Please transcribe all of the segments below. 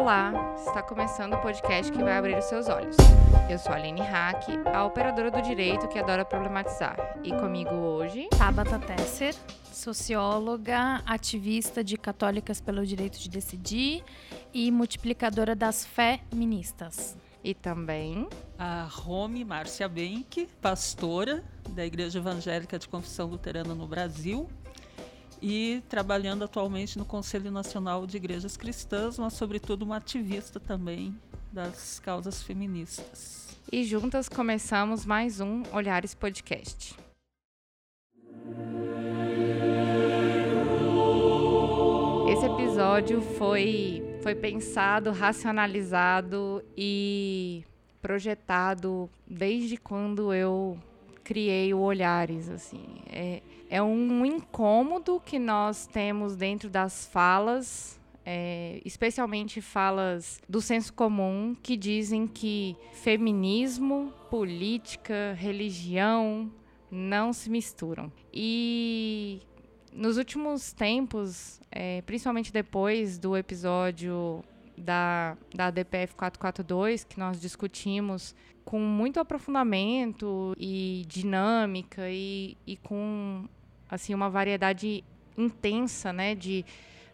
Olá, está começando o podcast que vai abrir os seus olhos. Eu sou a Aline Hack, a operadora do direito que adora problematizar. E comigo hoje, Tabata Tesser, socióloga, ativista de Católicas pelo Direito de Decidir e multiplicadora das feministas. E também a Rome Márcia Benck, pastora da Igreja Evangélica de Confissão Luterana no Brasil e trabalhando atualmente no Conselho Nacional de Igrejas Cristãs, mas sobretudo uma ativista também das causas feministas. E juntas começamos mais um Olhares Podcast. Esse episódio foi, foi pensado, racionalizado e projetado desde quando eu criei o Olhares. Assim. É, é um incômodo que nós temos dentro das falas é, especialmente falas do senso comum que dizem que feminismo, política, religião não se misturam. E nos últimos tempos, é, principalmente depois do episódio da, da DPF 442, que nós discutimos com muito aprofundamento e dinâmica e, e com assim uma variedade intensa né, de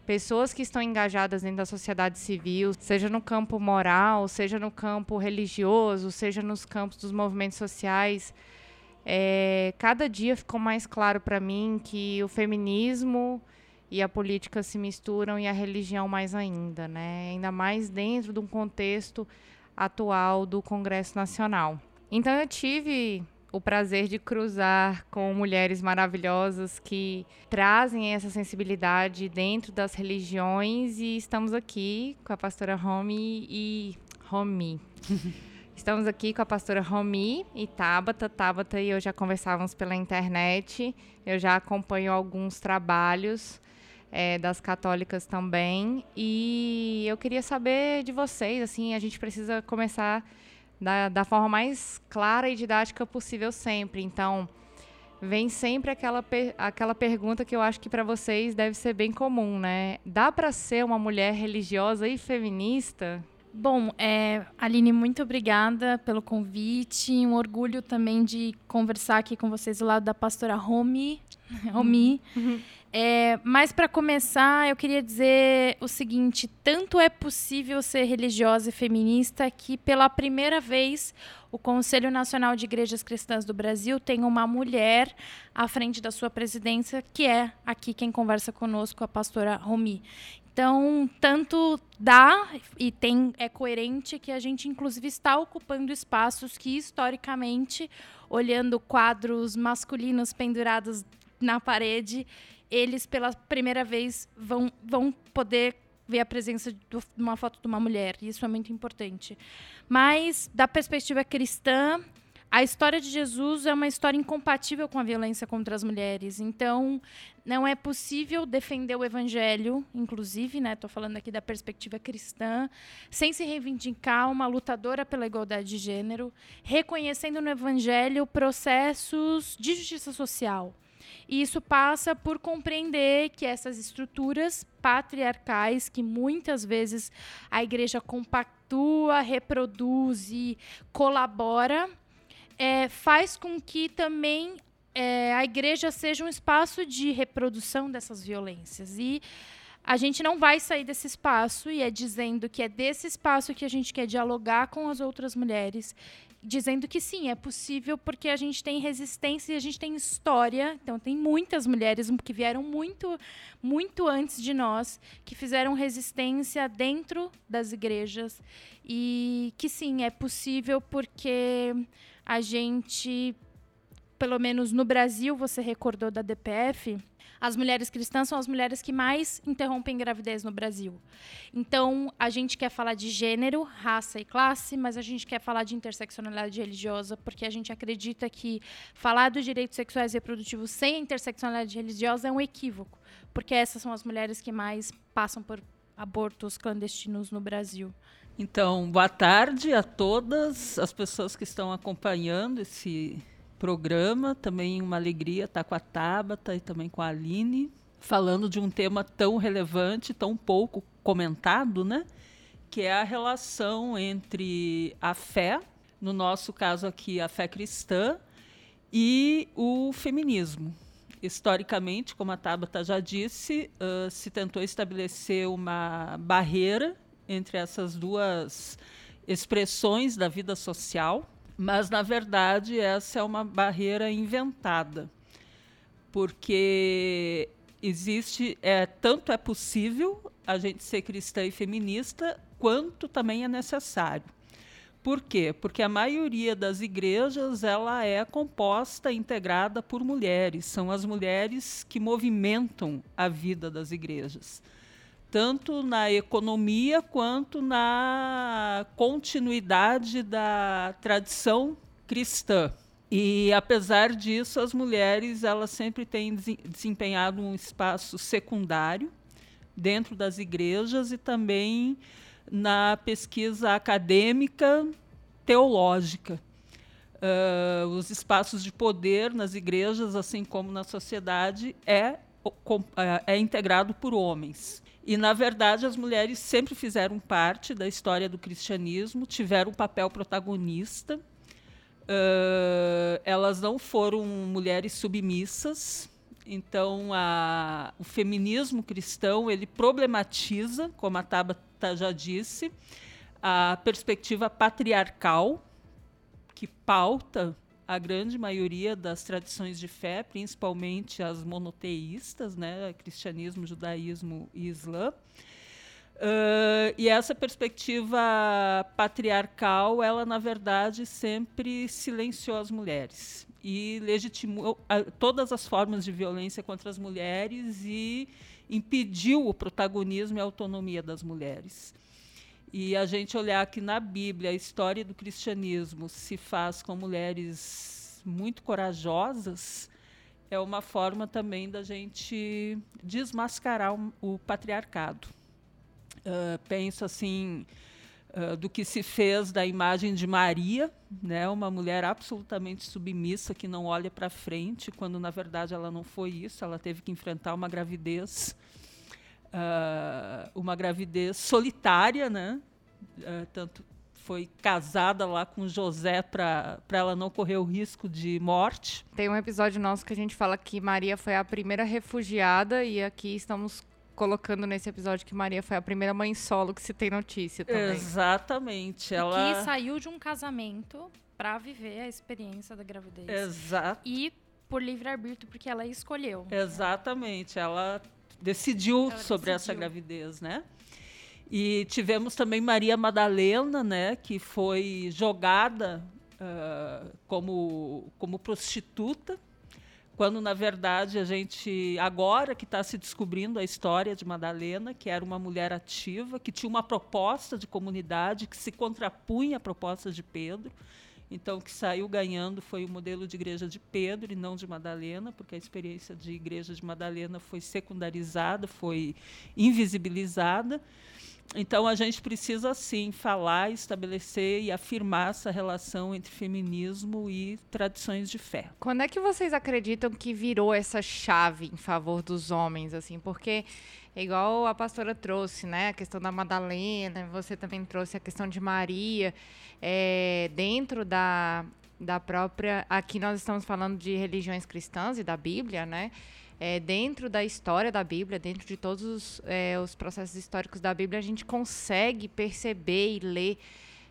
pessoas que estão engajadas dentro da sociedade civil, seja no campo moral, seja no campo religioso, seja nos campos dos movimentos sociais. É, cada dia ficou mais claro para mim que o feminismo e a política se misturam e a religião mais ainda, né? Ainda mais dentro de um contexto atual do Congresso Nacional. Então eu tive o prazer de cruzar com mulheres maravilhosas que trazem essa sensibilidade dentro das religiões e estamos aqui com a pastora Romy e Romy. Estamos aqui com a pastora Romi e Tabata. Tabata e eu já conversávamos pela internet. Eu já acompanho alguns trabalhos é, das católicas também. E eu queria saber de vocês, assim, a gente precisa começar da, da forma mais clara e didática possível sempre. Então, vem sempre aquela, aquela pergunta que eu acho que para vocês deve ser bem comum, né? Dá para ser uma mulher religiosa e feminista? Bom, é, Aline, muito obrigada pelo convite. Um orgulho também de conversar aqui com vocês do lado da pastora Romi. Romi. Uhum. É, mas para começar, eu queria dizer o seguinte: tanto é possível ser religiosa e feminista que, pela primeira vez, o Conselho Nacional de Igrejas Cristãs do Brasil tem uma mulher à frente da sua presidência, que é aqui quem conversa conosco, a pastora Romi. Então, tanto dá e tem é coerente que a gente inclusive está ocupando espaços que historicamente, olhando quadros masculinos pendurados na parede, eles pela primeira vez vão vão poder ver a presença de uma foto de uma mulher. Isso é muito importante. Mas da perspectiva cristã, a história de Jesus é uma história incompatível com a violência contra as mulheres. Então, não é possível defender o evangelho, inclusive, né, estou falando aqui da perspectiva cristã, sem se reivindicar uma lutadora pela igualdade de gênero, reconhecendo no evangelho processos de justiça social. E isso passa por compreender que essas estruturas patriarcais, que muitas vezes a igreja compactua, reproduz e colabora, é, faz com que também é, a igreja seja um espaço de reprodução dessas violências. E a gente não vai sair desse espaço, e é dizendo que é desse espaço que a gente quer dialogar com as outras mulheres, dizendo que sim, é possível porque a gente tem resistência e a gente tem história. Então, tem muitas mulheres que vieram muito, muito antes de nós, que fizeram resistência dentro das igrejas. E que sim, é possível porque a gente, pelo menos no Brasil, você recordou da DPF, as mulheres cristãs são as mulheres que mais interrompem gravidez no Brasil. Então, a gente quer falar de gênero, raça e classe, mas a gente quer falar de interseccionalidade religiosa, porque a gente acredita que falar dos direitos sexuais e reprodutivos sem a interseccionalidade religiosa é um equívoco, porque essas são as mulheres que mais passam por abortos clandestinos no Brasil. Então, boa tarde a todas as pessoas que estão acompanhando esse programa. Também uma alegria estar com a Tabata e também com a Aline, falando de um tema tão relevante, tão pouco comentado, né? que é a relação entre a fé, no nosso caso aqui a fé cristã, e o feminismo. Historicamente, como a Tabata já disse, uh, se tentou estabelecer uma barreira entre essas duas expressões da vida social, mas na verdade essa é uma barreira inventada, porque existe é tanto é possível a gente ser cristã e feminista quanto também é necessário. Por quê? Porque a maioria das igrejas ela é composta, integrada por mulheres. São as mulheres que movimentam a vida das igrejas, tanto na economia quanto na continuidade da tradição cristã. E apesar disso, as mulheres elas sempre têm desempenhado um espaço secundário dentro das igrejas e também na pesquisa acadêmica teológica. Uh, os espaços de poder nas igrejas, assim como na sociedade, é, é integrado por homens. E, na verdade, as mulheres sempre fizeram parte da história do cristianismo, tiveram um papel protagonista. Uh, elas não foram mulheres submissas, então, a, o feminismo cristão ele problematiza, como a Tabata já disse, a perspectiva patriarcal que pauta a grande maioria das tradições de fé, principalmente as monoteístas, né, cristianismo, judaísmo e islã. Uh, e essa perspectiva patriarcal, ela na verdade sempre silenciou as mulheres e legitimou a, todas as formas de violência contra as mulheres e impediu o protagonismo e a autonomia das mulheres. E a gente olhar que na Bíblia a história do cristianismo se faz com mulheres muito corajosas, é uma forma também da gente desmascarar o, patriarcado. Uh, penso assim, ah, do que se fez da imagem de Maria, né, uma mulher absolutamente submissa que não olha para frente, quando na verdade ela não foi isso, ela teve que enfrentar uma gravidez, uh, uma gravidez solitária, né, uh, tanto foi casada lá com José para ela não correr o risco de morte. Tem um episódio nosso que a gente fala que Maria foi a primeira refugiada e aqui estamos colocando nesse episódio que Maria foi a primeira mãe solo que se tem notícia também. Exatamente. Ela... Que saiu de um casamento para viver a experiência da gravidez. Exato. E por livre-arbítrio, porque ela escolheu. Exatamente. Ela decidiu ela sobre decidiu. essa gravidez, né? E tivemos também Maria Madalena, né, que foi jogada uh, como, como prostituta quando na verdade a gente agora que está se descobrindo a história de Madalena, que era uma mulher ativa, que tinha uma proposta de comunidade que se contrapunha à proposta de Pedro. Então, o que saiu ganhando foi o modelo de igreja de Pedro e não de Madalena, porque a experiência de igreja de Madalena foi secundarizada, foi invisibilizada. Então a gente precisa sim falar, estabelecer e afirmar essa relação entre feminismo e tradições de fé. Quando é que vocês acreditam que virou essa chave em favor dos homens assim? Porque igual a pastora trouxe, né, a questão da Madalena, você também trouxe a questão de Maria, é, dentro da da própria. Aqui nós estamos falando de religiões cristãs e da Bíblia, né? É, dentro da história da Bíblia, dentro de todos os, é, os, processos históricos da Bíblia, a gente consegue perceber e ler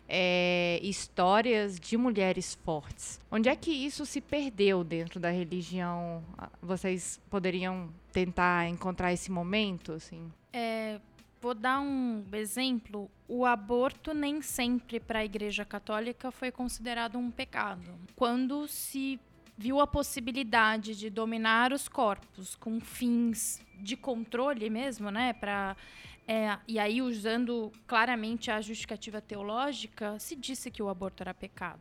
é, histórias de mulheres fortes. Onde é que isso se perdeu dentro da religião? Vocês poderiam tentar encontrar esse momento, assim? É, vou dar um exemplo. O aborto nem sempre para a Igreja Católica foi considerado um pecado. Quando se viu a possibilidade de dominar os corpos com fins de controle mesmo, né, para é, e aí usando claramente a justificativa teológica, se disse que o aborto era pecado.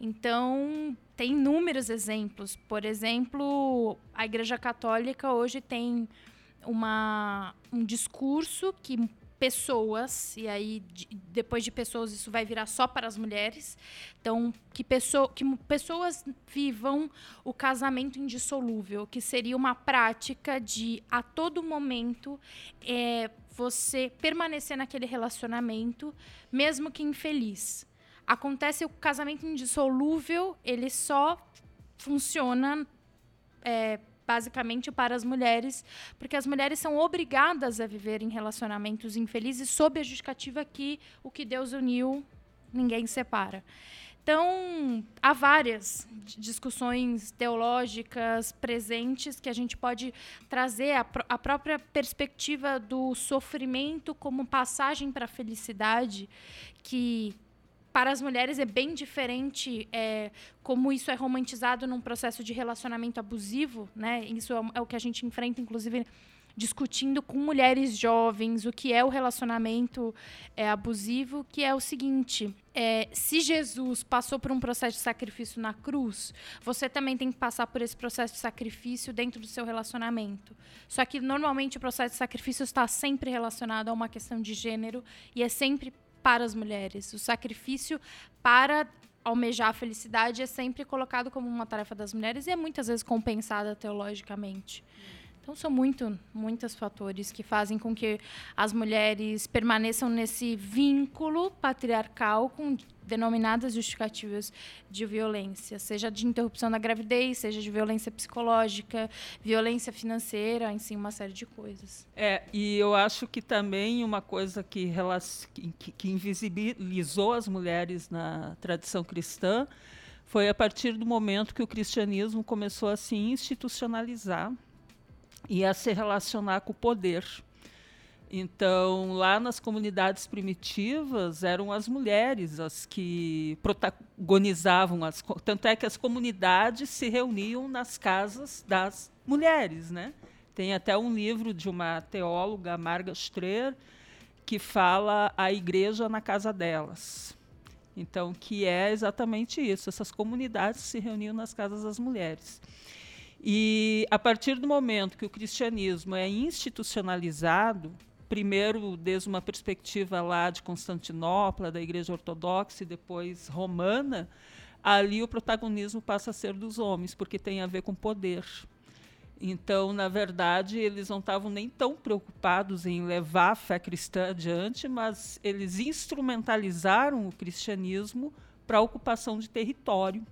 Então, tem inúmeros exemplos. Por exemplo, a Igreja Católica hoje tem uma, um discurso que pessoas, e aí de, depois de pessoas isso vai virar só para as mulheres. Então, que, pessoa, que pessoas vivam o casamento indissolúvel, que seria uma prática de a todo momento é, você permanecer naquele relacionamento, mesmo que infeliz. Acontece o casamento indissolúvel, ele só funciona é, basicamente para as mulheres, porque as mulheres são obrigadas a viver em relacionamentos infelizes sob a justificativa que o que Deus uniu, ninguém separa. Então, há várias discussões teológicas presentes que a gente pode trazer a, pr a própria perspectiva do sofrimento como passagem para a felicidade, que para as mulheres é bem diferente é, como isso é romantizado num processo de relacionamento abusivo, né? Isso é, é o que a gente enfrenta, inclusive discutindo com mulheres jovens o que é o relacionamento é, abusivo, que é o seguinte: é, se Jesus passou por um processo de sacrifício na cruz, você também tem que passar por esse processo de sacrifício dentro do seu relacionamento. Só que normalmente o processo de sacrifício está sempre relacionado a uma questão de gênero e é sempre para as mulheres. O sacrifício para almejar a felicidade é sempre colocado como uma tarefa das mulheres e é muitas vezes compensada teologicamente. Então são muito, muitos fatores que fazem com que as mulheres permaneçam nesse vínculo patriarcal com denominadas justificativas de violência, seja de interrupção da gravidez, seja de violência psicológica, violência financeira, em si, uma série de coisas. É, e eu acho que também uma coisa que, que, que invisibilizou as mulheres na tradição cristã foi a partir do momento que o cristianismo começou a se institucionalizar e a se relacionar com o poder. Então, lá nas comunidades primitivas, eram as mulheres as que protagonizavam, as, tanto é que as comunidades se reuniam nas casas das mulheres. Né? Tem até um livro de uma teóloga, Marga Streer, que fala a igreja na casa delas. Então, que é exatamente isso, essas comunidades se reuniam nas casas das mulheres. E a partir do momento que o cristianismo é institucionalizado, primeiro desde uma perspectiva lá de Constantinopla, da Igreja Ortodoxa e depois romana, ali o protagonismo passa a ser dos homens, porque tem a ver com poder. Então, na verdade, eles não estavam nem tão preocupados em levar a fé cristã adiante, mas eles instrumentalizaram o cristianismo para a ocupação de território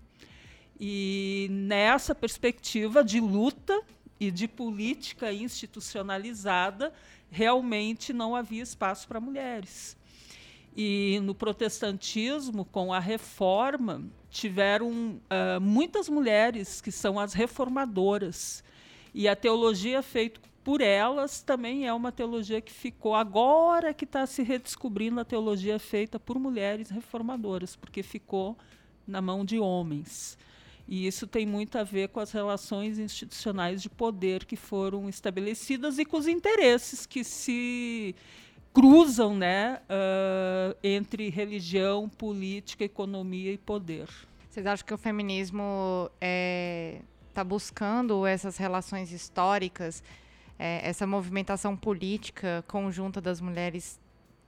e nessa perspectiva de luta e de política institucionalizada, realmente não havia espaço para mulheres. E no protestantismo, com a reforma, tiveram uh, muitas mulheres que são as reformadoras. E a teologia feita por elas também é uma teologia que ficou agora que está se redescobrindo a teologia feita por mulheres reformadoras, porque ficou na mão de homens. E isso tem muito a ver com as relações institucionais de poder que foram estabelecidas e com os interesses que se cruzam né, uh, entre religião, política, economia e poder. Vocês acham que o feminismo está é, tá buscando essas relações históricas, é, essa movimentação política conjunta das mulheres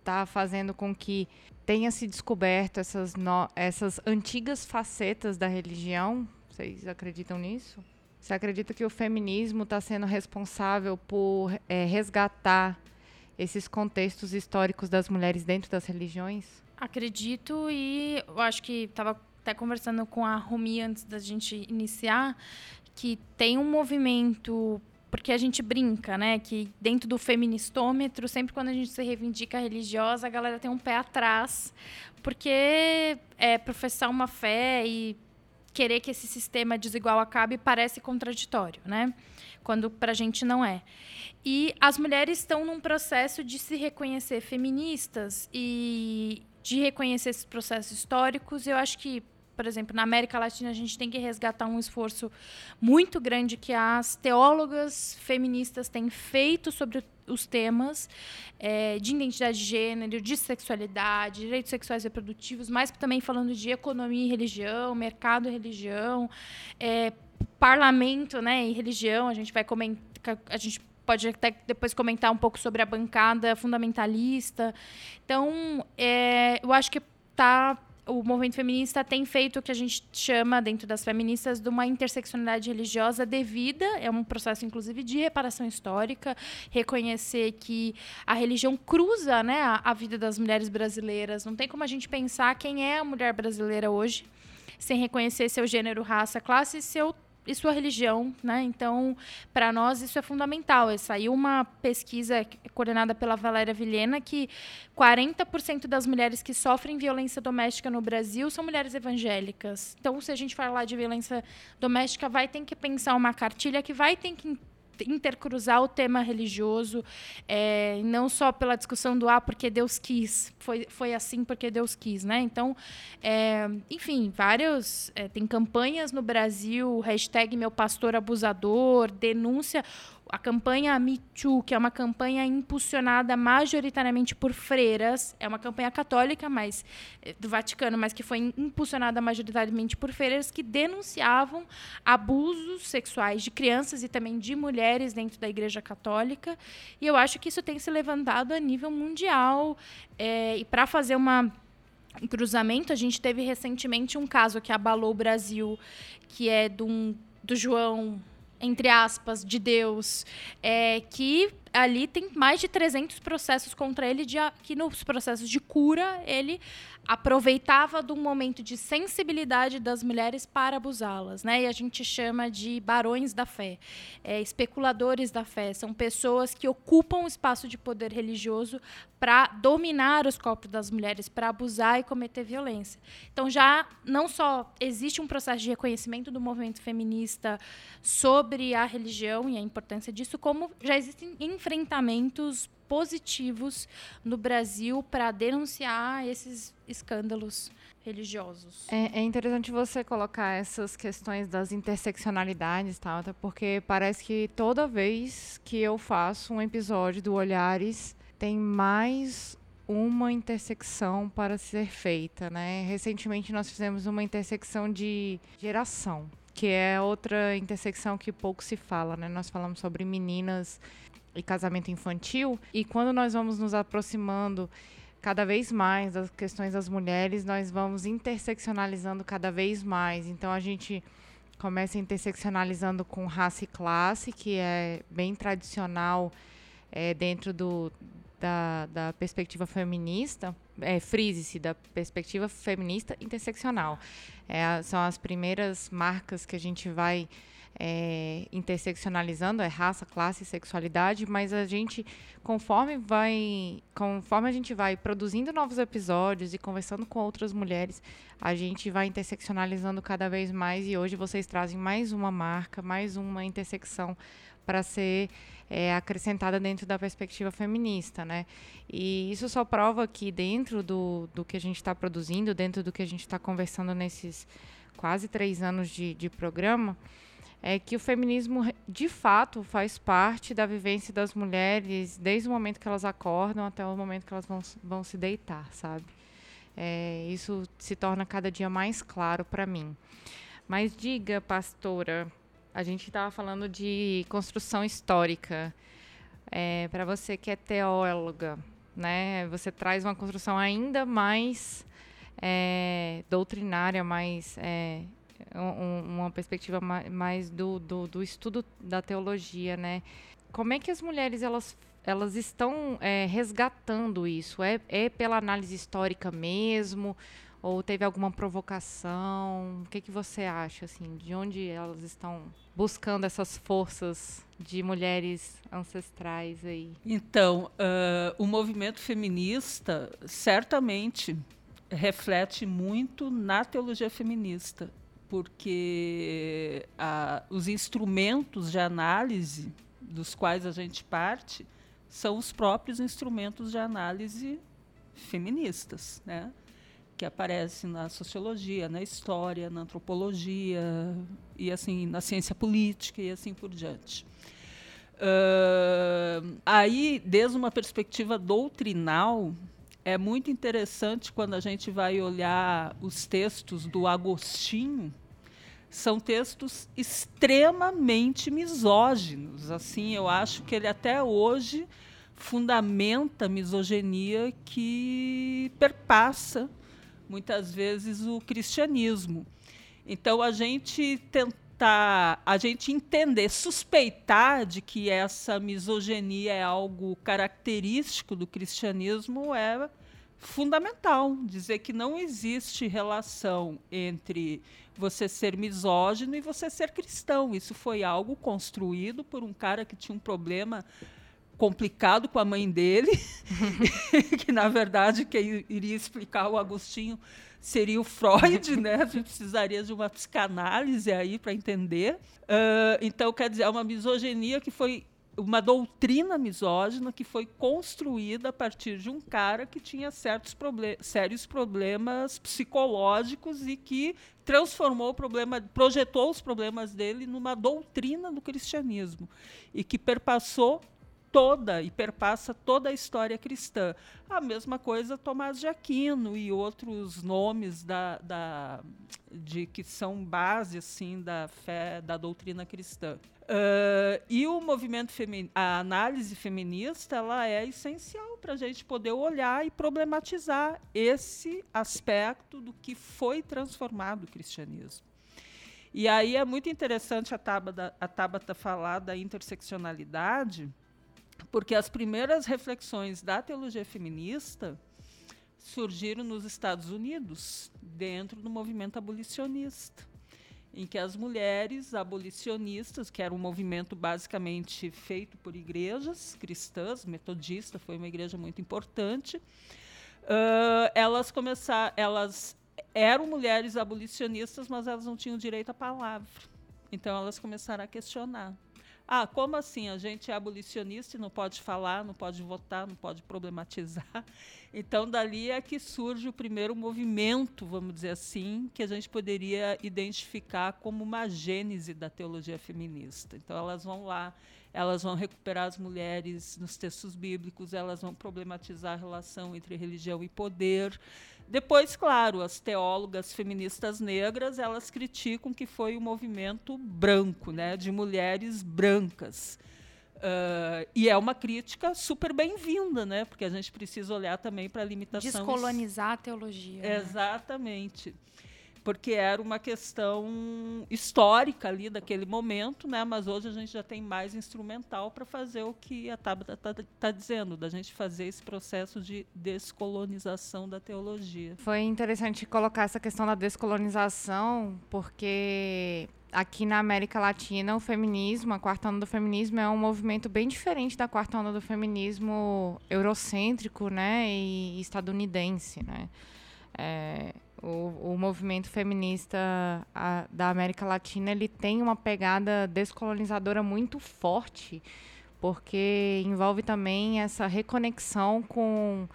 está fazendo com que tenha se descoberto essas, no, essas antigas facetas da religião? Vocês acreditam nisso? Você acredita que o feminismo está sendo responsável por é, resgatar esses contextos históricos das mulheres dentro das religiões? Acredito e eu acho que estava até conversando com a Rumi antes da gente iniciar que tem um movimento porque a gente brinca, né? Que dentro do feministômetro, sempre quando a gente se reivindica religiosa, a galera tem um pé atrás, porque é professar uma fé e querer que esse sistema desigual acabe parece contraditório, né? Quando para a gente não é. E as mulheres estão num processo de se reconhecer feministas e de reconhecer esses processos históricos. Eu acho que por exemplo, na América Latina, a gente tem que resgatar um esforço muito grande que as teólogas feministas têm feito sobre os temas é, de identidade de gênero, de sexualidade, direitos sexuais e reprodutivos, mas também falando de economia e religião, mercado e religião, é, parlamento né, e religião. A gente vai comentar. A gente pode até depois comentar um pouco sobre a bancada fundamentalista. Então, é, eu acho que está o movimento feminista tem feito o que a gente chama, dentro das feministas, de uma interseccionalidade religiosa devida, é um processo, inclusive, de reparação histórica, reconhecer que a religião cruza né, a, a vida das mulheres brasileiras. Não tem como a gente pensar quem é a mulher brasileira hoje sem reconhecer seu gênero, raça, classe e seu e sua religião, né? Então, para nós isso é fundamental. É, saiu uma pesquisa coordenada pela Valéria Vilhena que 40% das mulheres que sofrem violência doméstica no Brasil são mulheres evangélicas. Então, se a gente falar de violência doméstica, vai ter que pensar uma cartilha que vai ter que intercruzar o tema religioso, é, não só pela discussão do ah, porque Deus quis, foi, foi assim porque Deus quis, né? Então, é, enfim, vários. É, tem campanhas no Brasil, hashtag meu pastor abusador, denúncia a campanha Me Too, que é uma campanha impulsionada majoritariamente por freiras, é uma campanha católica, mas eh, do Vaticano, mas que foi impulsionada majoritariamente por freiras que denunciavam abusos sexuais de crianças e também de mulheres dentro da Igreja Católica. E eu acho que isso tem se levantado a nível mundial. É, e para fazer uma um cruzamento, a gente teve recentemente um caso que abalou o Brasil, que é do, do João entre aspas, de Deus, é, que ali tem mais de 300 processos contra ele, de, que nos processos de cura ele aproveitava do momento de sensibilidade das mulheres para abusá-las, né? E a gente chama de barões da fé, é, especuladores da fé, são pessoas que ocupam o espaço de poder religioso para dominar os corpos das mulheres, para abusar e cometer violência. Então já não só existe um processo de reconhecimento do movimento feminista sobre a religião e a importância disso, como já existem enfrentamentos positivos no Brasil para denunciar esses escândalos religiosos. É, é, interessante você colocar essas questões das interseccionalidades, tá? Até porque parece que toda vez que eu faço um episódio do Olhares, tem mais uma intersecção para ser feita, né? Recentemente nós fizemos uma intersecção de geração, que é outra intersecção que pouco se fala, né? Nós falamos sobre meninas e casamento infantil. E quando nós vamos nos aproximando cada vez mais das questões das mulheres, nós vamos interseccionalizando cada vez mais. Então a gente começa interseccionalizando com raça e classe, que é bem tradicional é, dentro do, da, da perspectiva feminista, é, frise-se da perspectiva feminista interseccional. É, são as primeiras marcas que a gente vai é, interseccionalizando é raça, classe, sexualidade, mas a gente, conforme vai, conforme a gente vai produzindo novos episódios e conversando com outras mulheres, a gente vai interseccionalizando cada vez mais e hoje vocês trazem mais uma marca, mais uma intersecção para ser é, acrescentada dentro da perspectiva feminista, né? E isso só prova que dentro do, do que a gente está produzindo, dentro do que a gente está conversando nesses quase três anos de, de programa, é que o feminismo de fato faz parte da vivência das mulheres desde o momento que elas acordam até o momento que elas vão, vão se deitar, sabe? É, isso se torna cada dia mais claro para mim. Mas diga, pastora, a gente estava falando de construção histórica. É, para você que é teóloga, né, você traz uma construção ainda mais é, doutrinária, mais é, um, uma perspectiva mais do, do, do, estudo da teologia, né? Como é que as mulheres elas, elas estão é, resgatando isso? É, é pela análise histórica mesmo? Ou teve alguma provocação? O que, que você acha, assim? De onde elas estão buscando essas forças de mulheres ancestrais aí? Então, uh, o movimento feminista certamente reflete muito na teologia feminista porque a, os instrumentos de análise dos quais a gente parte são os próprios instrumentos de análise feministas, né? que aparecem na sociologia, na história, na antropologia e assim na ciência política e assim por diante. Uh, aí, desde uma perspectiva doutrinal, é muito interessante quando a gente vai olhar os textos do Agostinho, são textos extremamente misóginos. Assim, eu acho que ele até hoje fundamenta a misoginia que perpassa muitas vezes, o cristianismo. Então, a gente tentar, a gente entender, suspeitar de que essa misoginia é algo característico do cristianismo é fundamental. Dizer que não existe relação entre você ser misógino e você ser cristão. Isso foi algo construído por um cara que tinha um problema complicado com a mãe dele, que na verdade quem iria explicar o Agostinho seria o Freud, né? A gente precisaria de uma psicanálise aí para entender. Uh, então, quer dizer, é uma misoginia que foi uma doutrina misógina que foi construída a partir de um cara que tinha certos sérios problemas psicológicos e que transformou o problema, projetou os problemas dele numa doutrina do cristianismo e que perpassou toda e perpassa toda a história cristã. A mesma coisa Tomás de Aquino e outros nomes da, da, de que são base assim da fé da doutrina cristã. Uh, e o movimento feminino, a análise feminista, ela é essencial para a gente poder olhar e problematizar esse aspecto do que foi transformado o cristianismo. E aí é muito interessante a Tabata, a Tabata falar da interseccionalidade, porque as primeiras reflexões da teologia feminista surgiram nos Estados Unidos, dentro do movimento abolicionista, em que as mulheres abolicionistas, que era um movimento basicamente feito por igrejas cristãs, metodista foi uma igreja muito importante, uh, elas começaram, elas eram mulheres abolicionistas, mas elas não tinham direito à palavra. Então elas começaram a questionar ah, como assim? A gente é abolicionista e não pode falar, não pode votar, não pode problematizar. Então, dali é que surge o primeiro movimento, vamos dizer assim, que a gente poderia identificar como uma gênese da teologia feminista. Então, elas vão lá, elas vão recuperar as mulheres nos textos bíblicos, elas vão problematizar a relação entre religião e poder. Depois, claro, as teólogas feministas negras, elas criticam que foi o um movimento branco, né, de mulheres brancas. Uh, e é uma crítica super bem-vinda, né? Porque a gente precisa olhar também para a limitação. Descolonizar a teologia. Né? Exatamente. Né? Porque era uma questão histórica ali daquele momento, né? Mas hoje a gente já tem mais instrumental para fazer o que a Tabata está tá dizendo, da gente fazer esse processo de descolonização da teologia. Foi interessante colocar essa questão da descolonização, porque aqui na América Latina o feminismo, a quarta onda do feminismo é um movimento bem diferente da quarta onda do feminismo eurocêntrico, né, e estadunidense, né. É, o, o movimento feminista a, da América Latina ele tem uma pegada descolonizadora muito forte, porque envolve também essa reconexão com,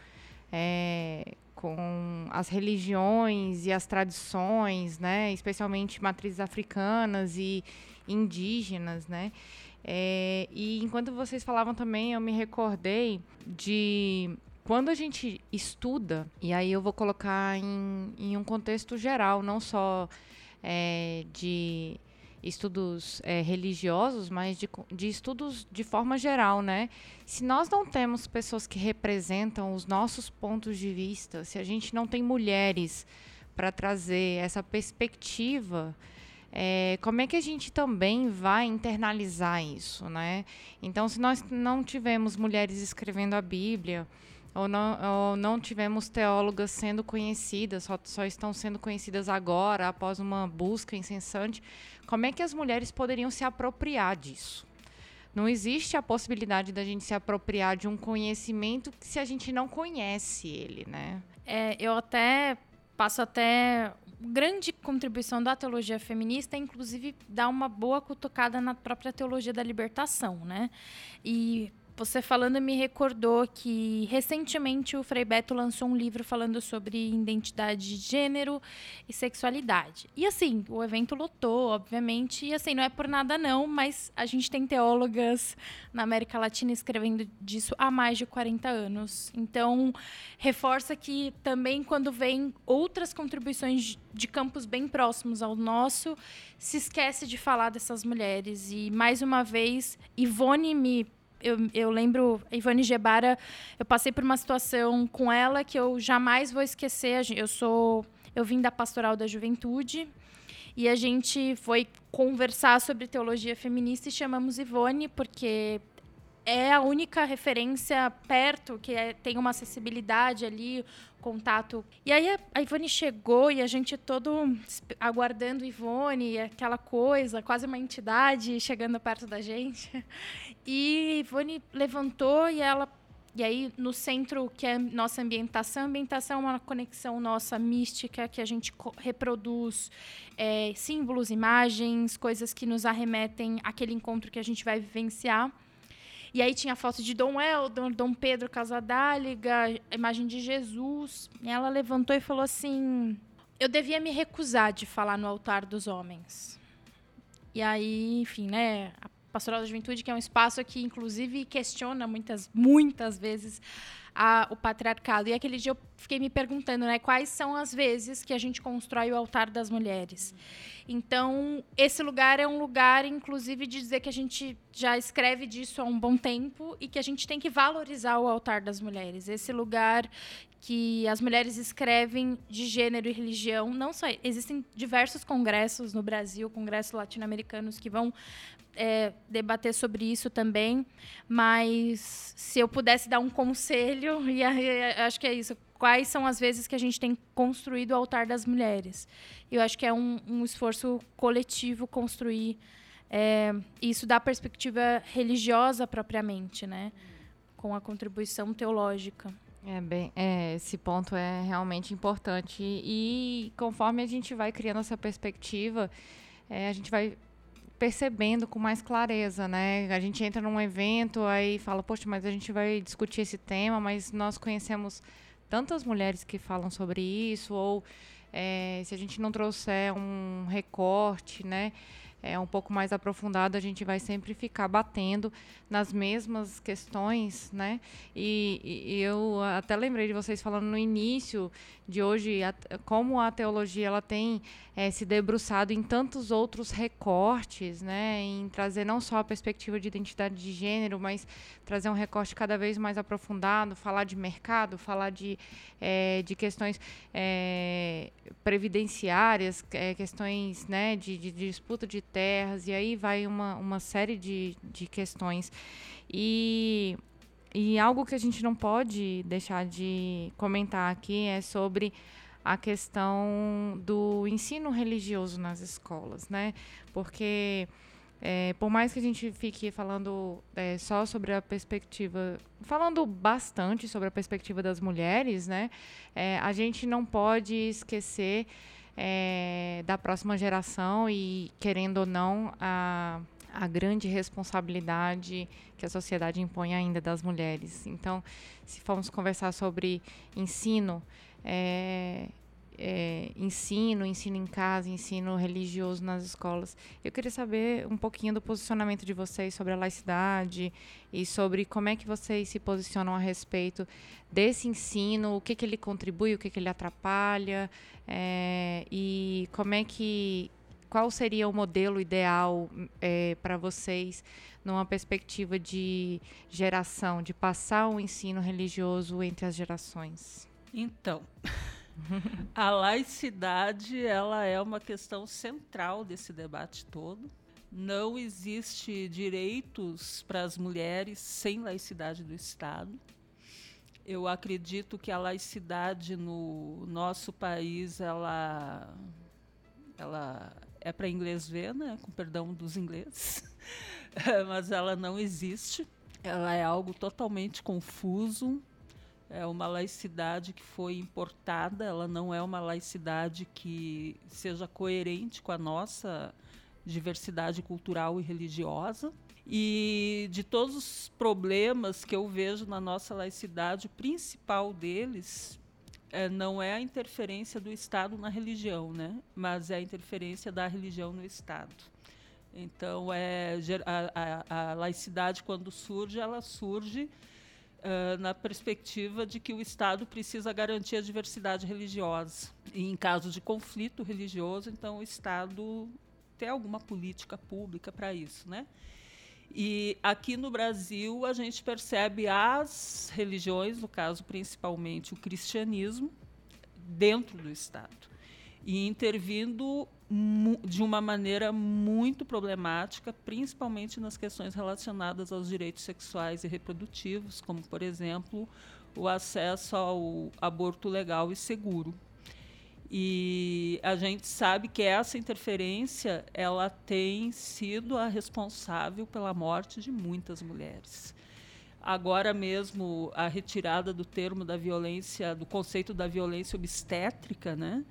é, com as religiões e as tradições, né, especialmente matrizes africanas e indígenas, né. É, e enquanto vocês falavam também, eu me recordei de quando a gente estuda, e aí eu vou colocar em, em um contexto geral, não só é, de estudos é, religiosos, mas de, de estudos de forma geral, né? Se nós não temos pessoas que representam os nossos pontos de vista, se a gente não tem mulheres para trazer essa perspectiva, é, como é que a gente também vai internalizar isso, né? Então, se nós não tivermos mulheres escrevendo a Bíblia, ou não, ou não tivemos teólogas sendo conhecidas, só, só estão sendo conhecidas agora, após uma busca incessante. Como é que as mulheres poderiam se apropriar disso? Não existe a possibilidade da gente se apropriar de um conhecimento se a gente não conhece ele, né? É, eu até passo até grande contribuição da teologia feminista inclusive, dar uma boa cutucada na própria teologia da libertação, né? E você falando me recordou que recentemente o Frei Beto lançou um livro falando sobre identidade de gênero e sexualidade. E assim, o evento lotou, obviamente, e assim, não é por nada não, mas a gente tem teólogas na América Latina escrevendo disso há mais de 40 anos. Então, reforça que também quando vem outras contribuições de campos bem próximos ao nosso, se esquece de falar dessas mulheres. E mais uma vez, Ivone me eu, eu lembro, a Ivone Gebara, eu passei por uma situação com ela que eu jamais vou esquecer. Eu sou, eu vim da Pastoral da Juventude e a gente foi conversar sobre teologia feminista e chamamos Ivone porque é a única referência perto que é, tem uma acessibilidade ali, contato. E aí a, Ivone chegou e a gente todo aguardando Ivone, aquela coisa, quase uma entidade chegando perto da gente. E Ivone levantou e ela e aí, no centro, que é nossa ambientação, a ambientação é uma conexão nossa mística, que a gente reproduz é, símbolos, imagens, coisas que nos arremetem àquele encontro que a gente vai vivenciar. E aí tinha foto de Dom Eldon, Dom Pedro Casadáliga, imagem de Jesus. E ela levantou e falou assim: Eu devia me recusar de falar no altar dos homens. E aí, enfim, né? A Pastoral da Juventude, que é um espaço que, inclusive, questiona muitas, muitas vezes a, o patriarcado. E aquele dia eu fiquei me perguntando, né, quais são as vezes que a gente constrói o altar das mulheres. Então, esse lugar é um lugar, inclusive, de dizer que a gente já escreve disso há um bom tempo e que a gente tem que valorizar o altar das mulheres. Esse lugar que as mulheres escrevem de gênero e religião, não só existem diversos congressos no Brasil, congressos latino-americanos que vão é, debater sobre isso também, mas se eu pudesse dar um conselho, e acho que é isso, quais são as vezes que a gente tem construído o altar das mulheres? Eu acho que é um, um esforço coletivo construir é, isso da perspectiva religiosa propriamente, né? Com a contribuição teológica. É bem, é, esse ponto é realmente importante e conforme a gente vai criando essa perspectiva, é, a gente vai percebendo com mais clareza, né? A gente entra num evento, aí fala, poxa, mas a gente vai discutir esse tema, mas nós conhecemos tantas mulheres que falam sobre isso, ou é, se a gente não trouxer um recorte, né? É, um pouco mais aprofundado, a gente vai sempre ficar batendo nas mesmas questões, né? E, e, eu até lembrei de vocês falando no início de hoje a, como a teologia ela tem é, se debruçado em tantos outros recortes, né? Em trazer não só a perspectiva de identidade de gênero, mas trazer um recorte cada vez mais aprofundado, falar de mercado, falar de, é, de questões é, previdenciárias, questões né, de, de, de disputa de terras, e aí vai uma, uma série de, de questões. E, e algo que a gente não pode deixar de comentar aqui é sobre a questão do ensino religioso nas escolas, né? Porque é, por mais que a gente fique falando é, só sobre a perspectiva, falando bastante sobre a perspectiva das mulheres, né? É, a gente não pode esquecer é, da próxima geração e, querendo ou não, a, a grande responsabilidade que a sociedade impõe ainda das mulheres. Então, se formos conversar sobre ensino, é, é, ensino, ensino em casa, ensino religioso nas escolas. Eu queria saber um pouquinho do posicionamento de vocês sobre a laicidade e sobre como é que vocês se posicionam a respeito desse ensino, o que, que ele contribui, o que, que ele atrapalha, é, e como é que qual seria o modelo ideal é, para vocês numa perspectiva de geração, de passar o ensino religioso entre as gerações? Então, a laicidade ela é uma questão central desse debate todo. Não existe direitos para as mulheres sem laicidade do Estado. Eu acredito que a laicidade no nosso país ela, ela é para inglês ver, né? Com perdão dos ingleses, mas ela não existe. Ela é algo totalmente confuso, é uma laicidade que foi importada, ela não é uma laicidade que seja coerente com a nossa diversidade cultural e religiosa. E de todos os problemas que eu vejo na nossa laicidade, o principal deles é, não é a interferência do Estado na religião, né? mas é a interferência da religião no Estado. Então, é, a, a, a laicidade, quando surge, ela surge uh, na perspectiva de que o Estado precisa garantir a diversidade religiosa. E em caso de conflito religioso, então o Estado tem alguma política pública para isso, né? E aqui no Brasil a gente percebe as religiões, no caso principalmente o cristianismo, dentro do Estado e intervindo de uma maneira muito problemática, principalmente nas questões relacionadas aos direitos sexuais e reprodutivos, como, por exemplo, o acesso ao aborto legal e seguro. E a gente sabe que essa interferência ela tem sido a responsável pela morte de muitas mulheres. Agora mesmo a retirada do termo da violência, do conceito da violência obstétrica, né?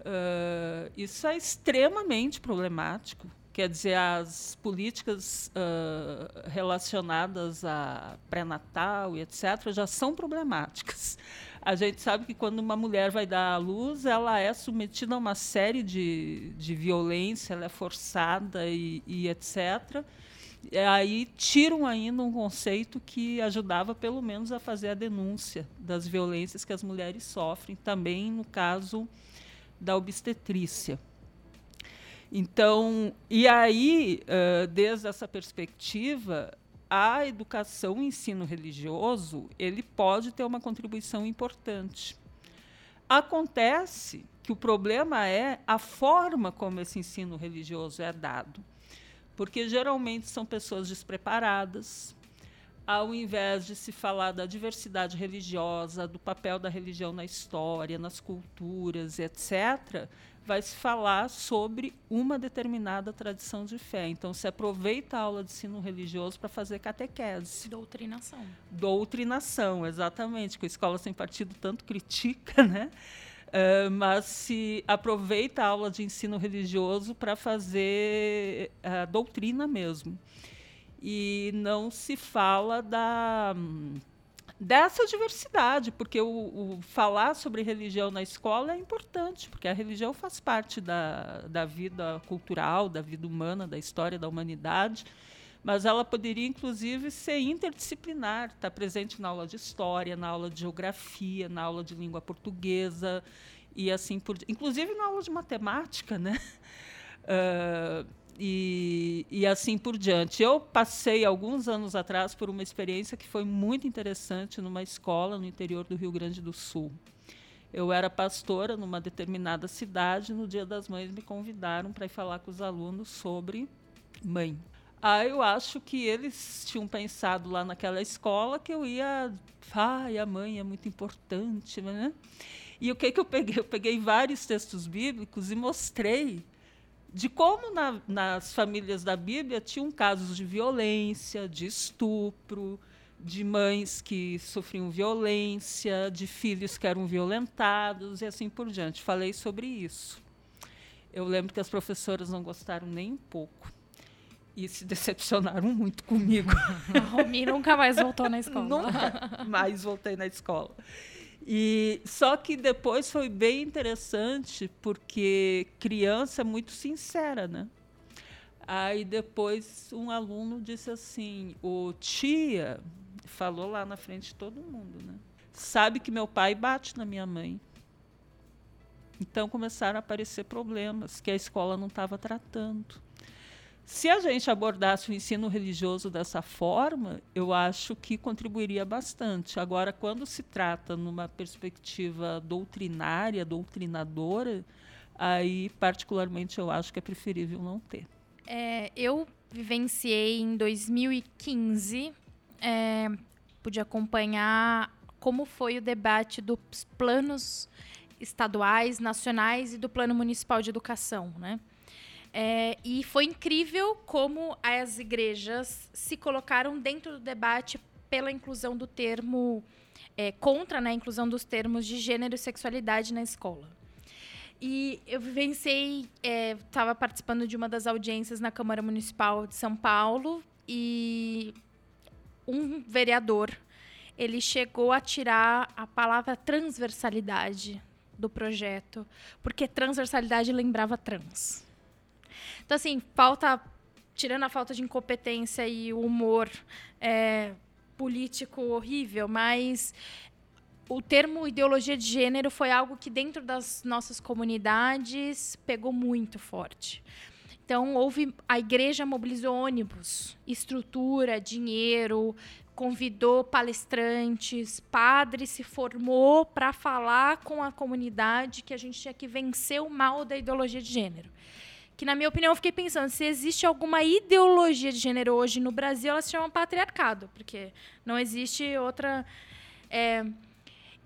Uh, isso é extremamente problemático. Quer dizer, as políticas uh, relacionadas a pré-natal e etc. já são problemáticas. A gente sabe que quando uma mulher vai dar à luz, ela é submetida a uma série de, de violência, ela é forçada e, e etc. E aí tiram ainda um conceito que ajudava, pelo menos, a fazer a denúncia das violências que as mulheres sofrem, também no caso da obstetrícia. Então, e aí, uh, desde essa perspectiva, a educação, o ensino religioso, ele pode ter uma contribuição importante. Acontece que o problema é a forma como esse ensino religioso é dado, porque geralmente são pessoas despreparadas, ao invés de se falar da diversidade religiosa, do papel da religião na história, nas culturas, etc., vai se falar sobre uma determinada tradição de fé. Então, se aproveita a aula de ensino religioso para fazer catequese. Doutrinação. Doutrinação, exatamente, que a escola sem partido tanto critica, né? Uh, mas se aproveita a aula de ensino religioso para fazer a uh, doutrina mesmo e não se fala da dessa diversidade, porque o, o, falar sobre religião na escola é importante, porque a religião faz parte da, da vida cultural, da vida humana, da história da humanidade, mas ela poderia, inclusive, ser interdisciplinar, estar presente na aula de história, na aula de geografia, na aula de língua portuguesa, e assim por inclusive na aula de matemática, né? Uh, e, e assim por diante. Eu passei alguns anos atrás por uma experiência que foi muito interessante numa escola no interior do Rio Grande do Sul. Eu era pastora numa determinada cidade. No Dia das Mães me convidaram para ir falar com os alunos sobre mãe. Ah, eu acho que eles tinham pensado lá naquela escola que eu ia, ai, a mãe é muito importante, né? E o que que eu peguei? Eu peguei vários textos bíblicos e mostrei de como na, nas famílias da Bíblia tinham casos de violência, de estupro, de mães que sofriam violência, de filhos que eram violentados e assim por diante. Falei sobre isso. Eu lembro que as professoras não gostaram nem um pouco e se decepcionaram muito comigo. A Romi nunca mais voltou na escola. Nunca mais voltei na escola. E só que depois foi bem interessante porque criança é muito sincera, né? Aí depois um aluno disse assim: "O tia falou lá na frente de todo mundo, né? Sabe que meu pai bate na minha mãe. Então começaram a aparecer problemas que a escola não estava tratando. Se a gente abordasse o ensino religioso dessa forma, eu acho que contribuiria bastante. Agora, quando se trata numa perspectiva doutrinária, doutrinadora, aí, particularmente, eu acho que é preferível não ter. É, eu vivenciei em 2015, é, pude acompanhar como foi o debate dos planos estaduais, nacionais e do plano municipal de educação, né? É, e foi incrível como as igrejas se colocaram dentro do debate pela inclusão do termo, é, contra né, a inclusão dos termos de gênero e sexualidade na escola. E eu vivenciei, estava é, participando de uma das audiências na Câmara Municipal de São Paulo e um vereador ele chegou a tirar a palavra transversalidade do projeto, porque transversalidade lembrava trans. Então, assim, falta. Tirando a falta de incompetência e o humor é, político horrível, mas o termo ideologia de gênero foi algo que dentro das nossas comunidades pegou muito forte. Então, houve. A igreja mobilizou ônibus, estrutura, dinheiro, convidou palestrantes, padre se formou para falar com a comunidade que a gente tinha que vencer o mal da ideologia de gênero. Que, na minha opinião, eu fiquei pensando, se existe alguma ideologia de gênero hoje no Brasil, ela se chama patriarcado, porque não existe outra. É...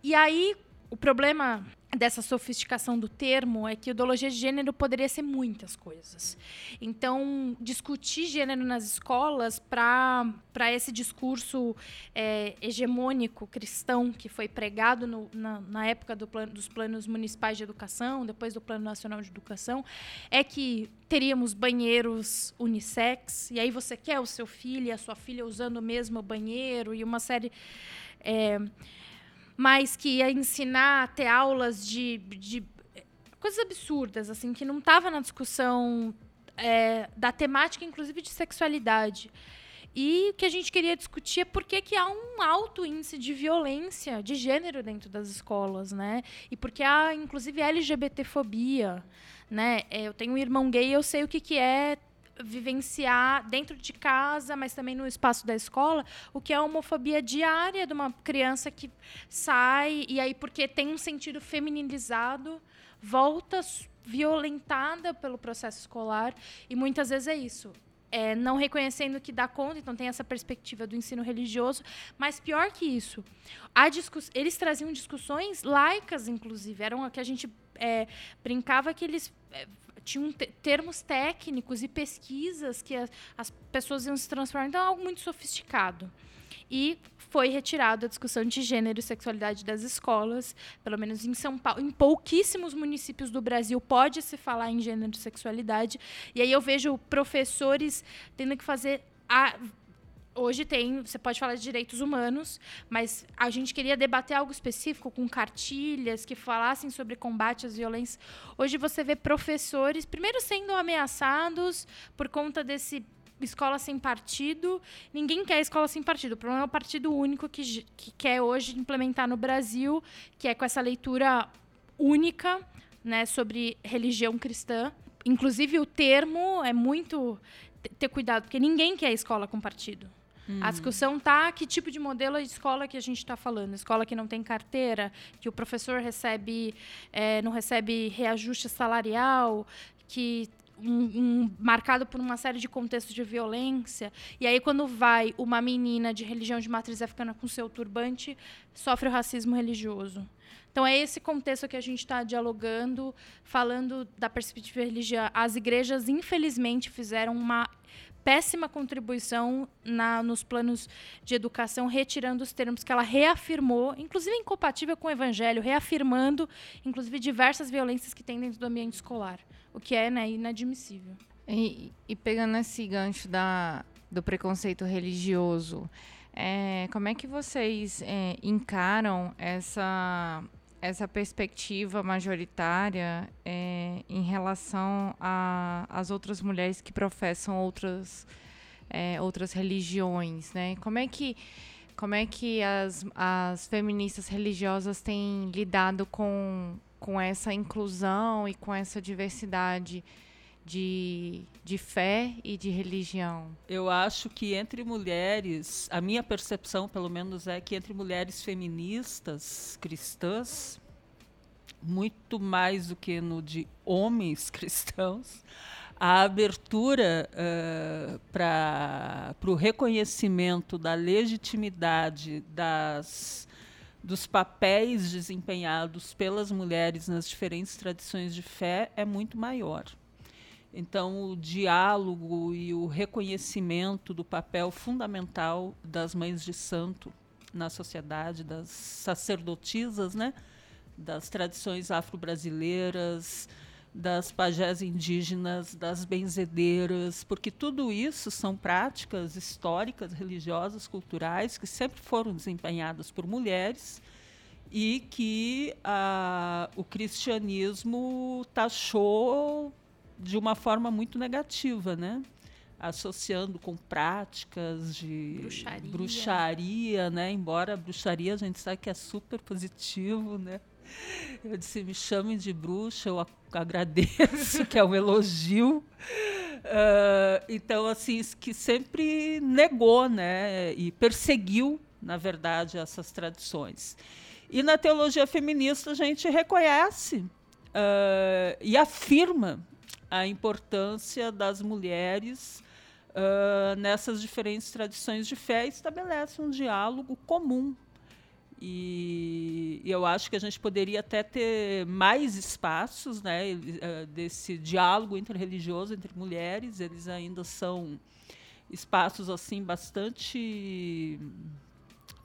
E aí, o problema dessa sofisticação do termo é que ideologia de gênero poderia ser muitas coisas. Então, discutir gênero nas escolas para esse discurso é, hegemônico cristão que foi pregado no, na, na, época do dos planos municipais de educação, depois do Plano Nacional de Educação, é que teríamos banheiros unissex, e aí você quer o seu filho e a sua filha usando o mesmo banheiro, e uma série... É, mas que ia ensinar a ter aulas de, de coisas absurdas, assim, que não estava na discussão é, da temática, inclusive de sexualidade. E o que a gente queria discutir é por que, que há um alto índice de violência de gênero dentro das escolas, né? E porque há, inclusive, LGBTfobia, né? É, eu tenho um irmão gay eu sei o que, que é vivenciar dentro de casa, mas também no espaço da escola, o que é a homofobia diária de uma criança que sai e aí porque tem um sentido feminilizado, volta violentada pelo processo escolar e muitas vezes é isso. É, não reconhecendo que dá conta, então tem essa perspectiva do ensino religioso, mas pior que isso, eles traziam discussões laicas, inclusive, eram a que a gente é, brincava que eles tinham termos técnicos e pesquisas que as, as pessoas iam se transformar. Então, é algo muito sofisticado. E foi retirado a discussão de gênero e sexualidade das escolas, pelo menos em São Paulo. Em pouquíssimos municípios do Brasil pode se falar em gênero e sexualidade. E aí eu vejo professores tendo que fazer a, hoje tem, você pode falar de direitos humanos, mas a gente queria debater algo específico com cartilhas que falassem sobre combate às violências. Hoje você vê professores, primeiro sendo ameaçados por conta desse escola sem partido. Ninguém quer escola sem partido. O problema é o partido único que, que quer hoje implementar no Brasil, que é com essa leitura única né, sobre religião cristã. Inclusive, o termo é muito ter cuidado, porque ninguém quer escola com partido. Hum. A discussão tá que tipo de modelo de escola que a gente está falando. Escola que não tem carteira, que o professor recebe, é, não recebe reajuste salarial, que um, um, marcado por uma série de contextos de violência. E aí, quando vai uma menina de religião de matriz africana com seu turbante, sofre o racismo religioso. Então, é esse contexto que a gente está dialogando, falando da perspectiva religiosa. As igrejas, infelizmente, fizeram uma péssima contribuição na, nos planos de educação, retirando os termos que ela reafirmou, inclusive incompatível com o evangelho, reafirmando, inclusive, diversas violências que tem dentro do ambiente escolar, o que é né, inadmissível. E, e pegando esse gancho da, do preconceito religioso, é, como é que vocês é, encaram essa essa perspectiva majoritária é, em relação às outras mulheres que professam outras, é, outras religiões, né? Como é que, como é que as, as feministas religiosas têm lidado com, com essa inclusão e com essa diversidade? De, de fé e de religião? Eu acho que entre mulheres, a minha percepção, pelo menos, é que entre mulheres feministas cristãs, muito mais do que no de homens cristãos, a abertura uh, para o reconhecimento da legitimidade das, dos papéis desempenhados pelas mulheres nas diferentes tradições de fé é muito maior. Então, o diálogo e o reconhecimento do papel fundamental das mães de santo na sociedade, das sacerdotisas, né? das tradições afro-brasileiras, das pajés indígenas, das benzedeiras, porque tudo isso são práticas históricas, religiosas, culturais que sempre foram desempenhadas por mulheres e que ah, o cristianismo taxou de uma forma muito negativa, né? associando com práticas de bruxaria. bruxaria, né? Embora a bruxaria a gente sabe que é super positivo, né? Eu disse, me chamem de bruxa, eu agradeço, que é um elogio. Uh, então, assim, que sempre negou né, e perseguiu, na verdade, essas tradições. E na teologia feminista a gente reconhece uh, e afirma a importância das mulheres uh, nessas diferentes tradições de fé e estabelece um diálogo comum e eu acho que a gente poderia até ter mais espaços né, desse diálogo interreligioso entre mulheres. Eles ainda são espaços assim bastante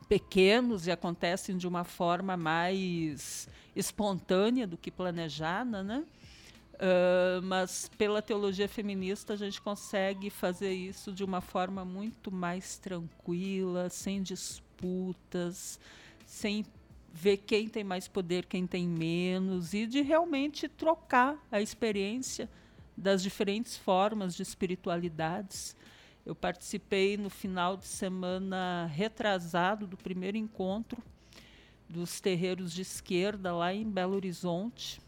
pequenos e acontecem de uma forma mais espontânea do que planejada, né? Uh, mas pela teologia feminista a gente consegue fazer isso de uma forma muito mais tranquila, sem disputas, sem ver quem tem mais poder, quem tem menos, e de realmente trocar a experiência das diferentes formas de espiritualidades. Eu participei no final de semana retrasado do primeiro encontro dos terreiros de esquerda lá em Belo Horizonte.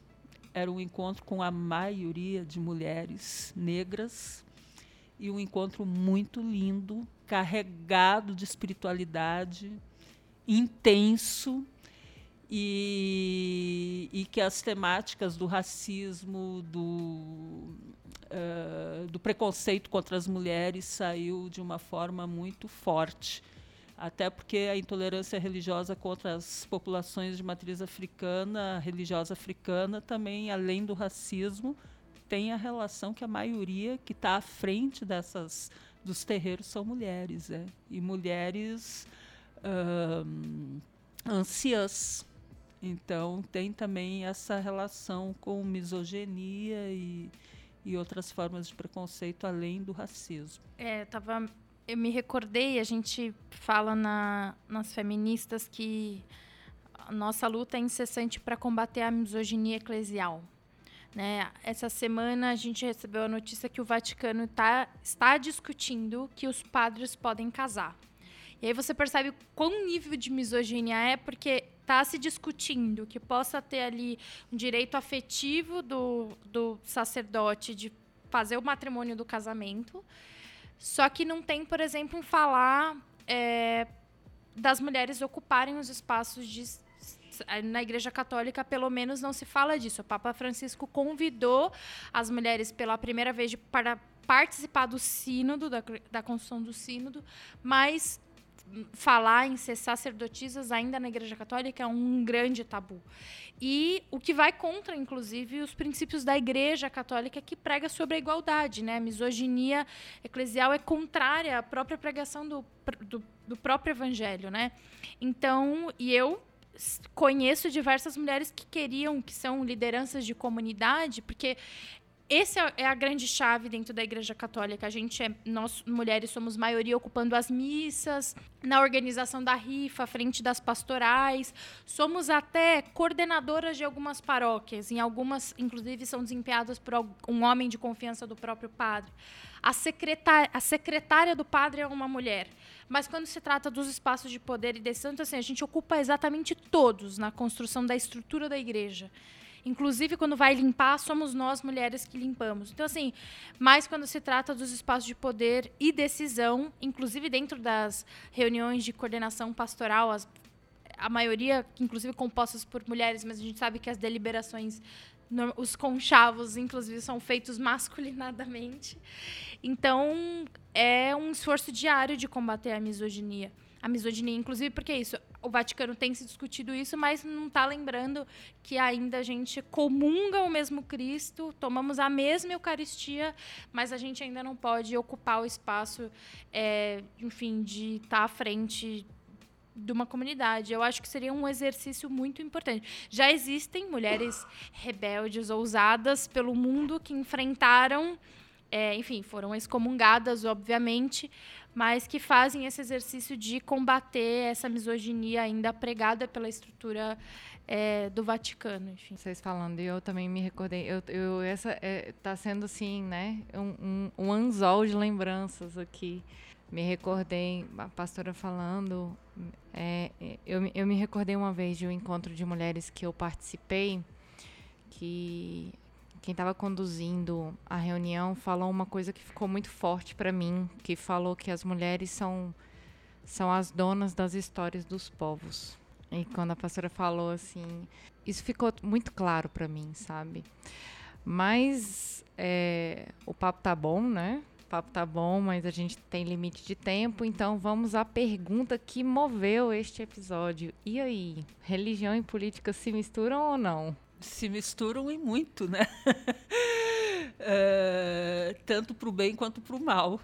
Era um encontro com a maioria de mulheres negras e um encontro muito lindo, carregado de espiritualidade, intenso e, e que as temáticas do racismo, do, uh, do preconceito contra as mulheres saiu de uma forma muito forte. Até porque a intolerância religiosa contra as populações de matriz africana, religiosa africana, também, além do racismo, tem a relação que a maioria que está à frente dessas dos terreiros são mulheres. É? E mulheres uh, anciãs. Então, tem também essa relação com misoginia e, e outras formas de preconceito além do racismo. É, tava, eu me recordei, a gente fala na, nas feministas que a nossa luta é incessante para combater a misoginia eclesial. Né? Essa semana a gente recebeu a notícia que o Vaticano tá, está discutindo que os padres podem casar. E aí você percebe quão nível de misoginia é, porque está se discutindo que possa ter ali um direito afetivo do, do sacerdote de fazer o matrimônio do casamento, só que não tem, por exemplo, em falar é, das mulheres ocuparem os espaços de na Igreja Católica, pelo menos, não se fala disso. O Papa Francisco convidou as mulheres pela primeira vez de, para participar do sínodo, da, da construção do sínodo, mas falar em ser sacerdotisas ainda na Igreja Católica é um grande tabu. E o que vai contra, inclusive, os princípios da Igreja Católica que prega sobre a igualdade. Né? A misoginia eclesial é contrária à própria pregação do, do, do próprio Evangelho. Né? Então, e eu conheço diversas mulheres que queriam, que são lideranças de comunidade, porque esse é, é a grande chave dentro da Igreja Católica. A gente é, nós mulheres somos maioria ocupando as missas, na organização da rifa, frente das pastorais. Somos até coordenadoras de algumas paróquias. Em algumas, inclusive, são desempenhadas por um homem de confiança do próprio padre. A secretária, a secretária do padre é uma mulher. Mas quando se trata dos espaços de poder e de santo, assim, a gente ocupa exatamente todos na construção da estrutura da igreja. Inclusive, quando vai limpar, somos nós mulheres que limpamos. Então, assim, mais quando se trata dos espaços de poder e decisão, inclusive dentro das reuniões de coordenação pastoral, as, a maioria, inclusive compostas por mulheres, mas a gente sabe que as deliberações os conchavos, inclusive, são feitos masculinadamente. Então, é um esforço diário de combater a misoginia a misoginia, inclusive porque é isso, o Vaticano tem se discutido isso, mas não está lembrando que ainda a gente comunga o mesmo Cristo, tomamos a mesma Eucaristia, mas a gente ainda não pode ocupar o espaço, é, enfim, de estar tá à frente de uma comunidade. Eu acho que seria um exercício muito importante. Já existem mulheres rebeldes, ousadas pelo mundo que enfrentaram, é, enfim, foram excomungadas, obviamente, mas que fazem esse exercício de combater essa misoginia ainda pregada pela estrutura é, do Vaticano, enfim. Vocês falando, eu também me recordei, eu, eu essa está é, tá sendo assim, né, um, um, um anzol de lembranças aqui. Me recordei, a pastora falando, é, eu, eu me recordei uma vez de um encontro de mulheres que eu participei, que quem estava conduzindo a reunião falou uma coisa que ficou muito forte para mim, que falou que as mulheres são são as donas das histórias dos povos. E quando a pastora falou assim, isso ficou muito claro para mim, sabe? Mas é, o papo tá bom, né? O papo tá bom, mas a gente tem limite de tempo, então vamos à pergunta que moveu este episódio. E aí, religião e política se misturam ou não? Se misturam e muito, né? é, tanto para o bem quanto para o mal.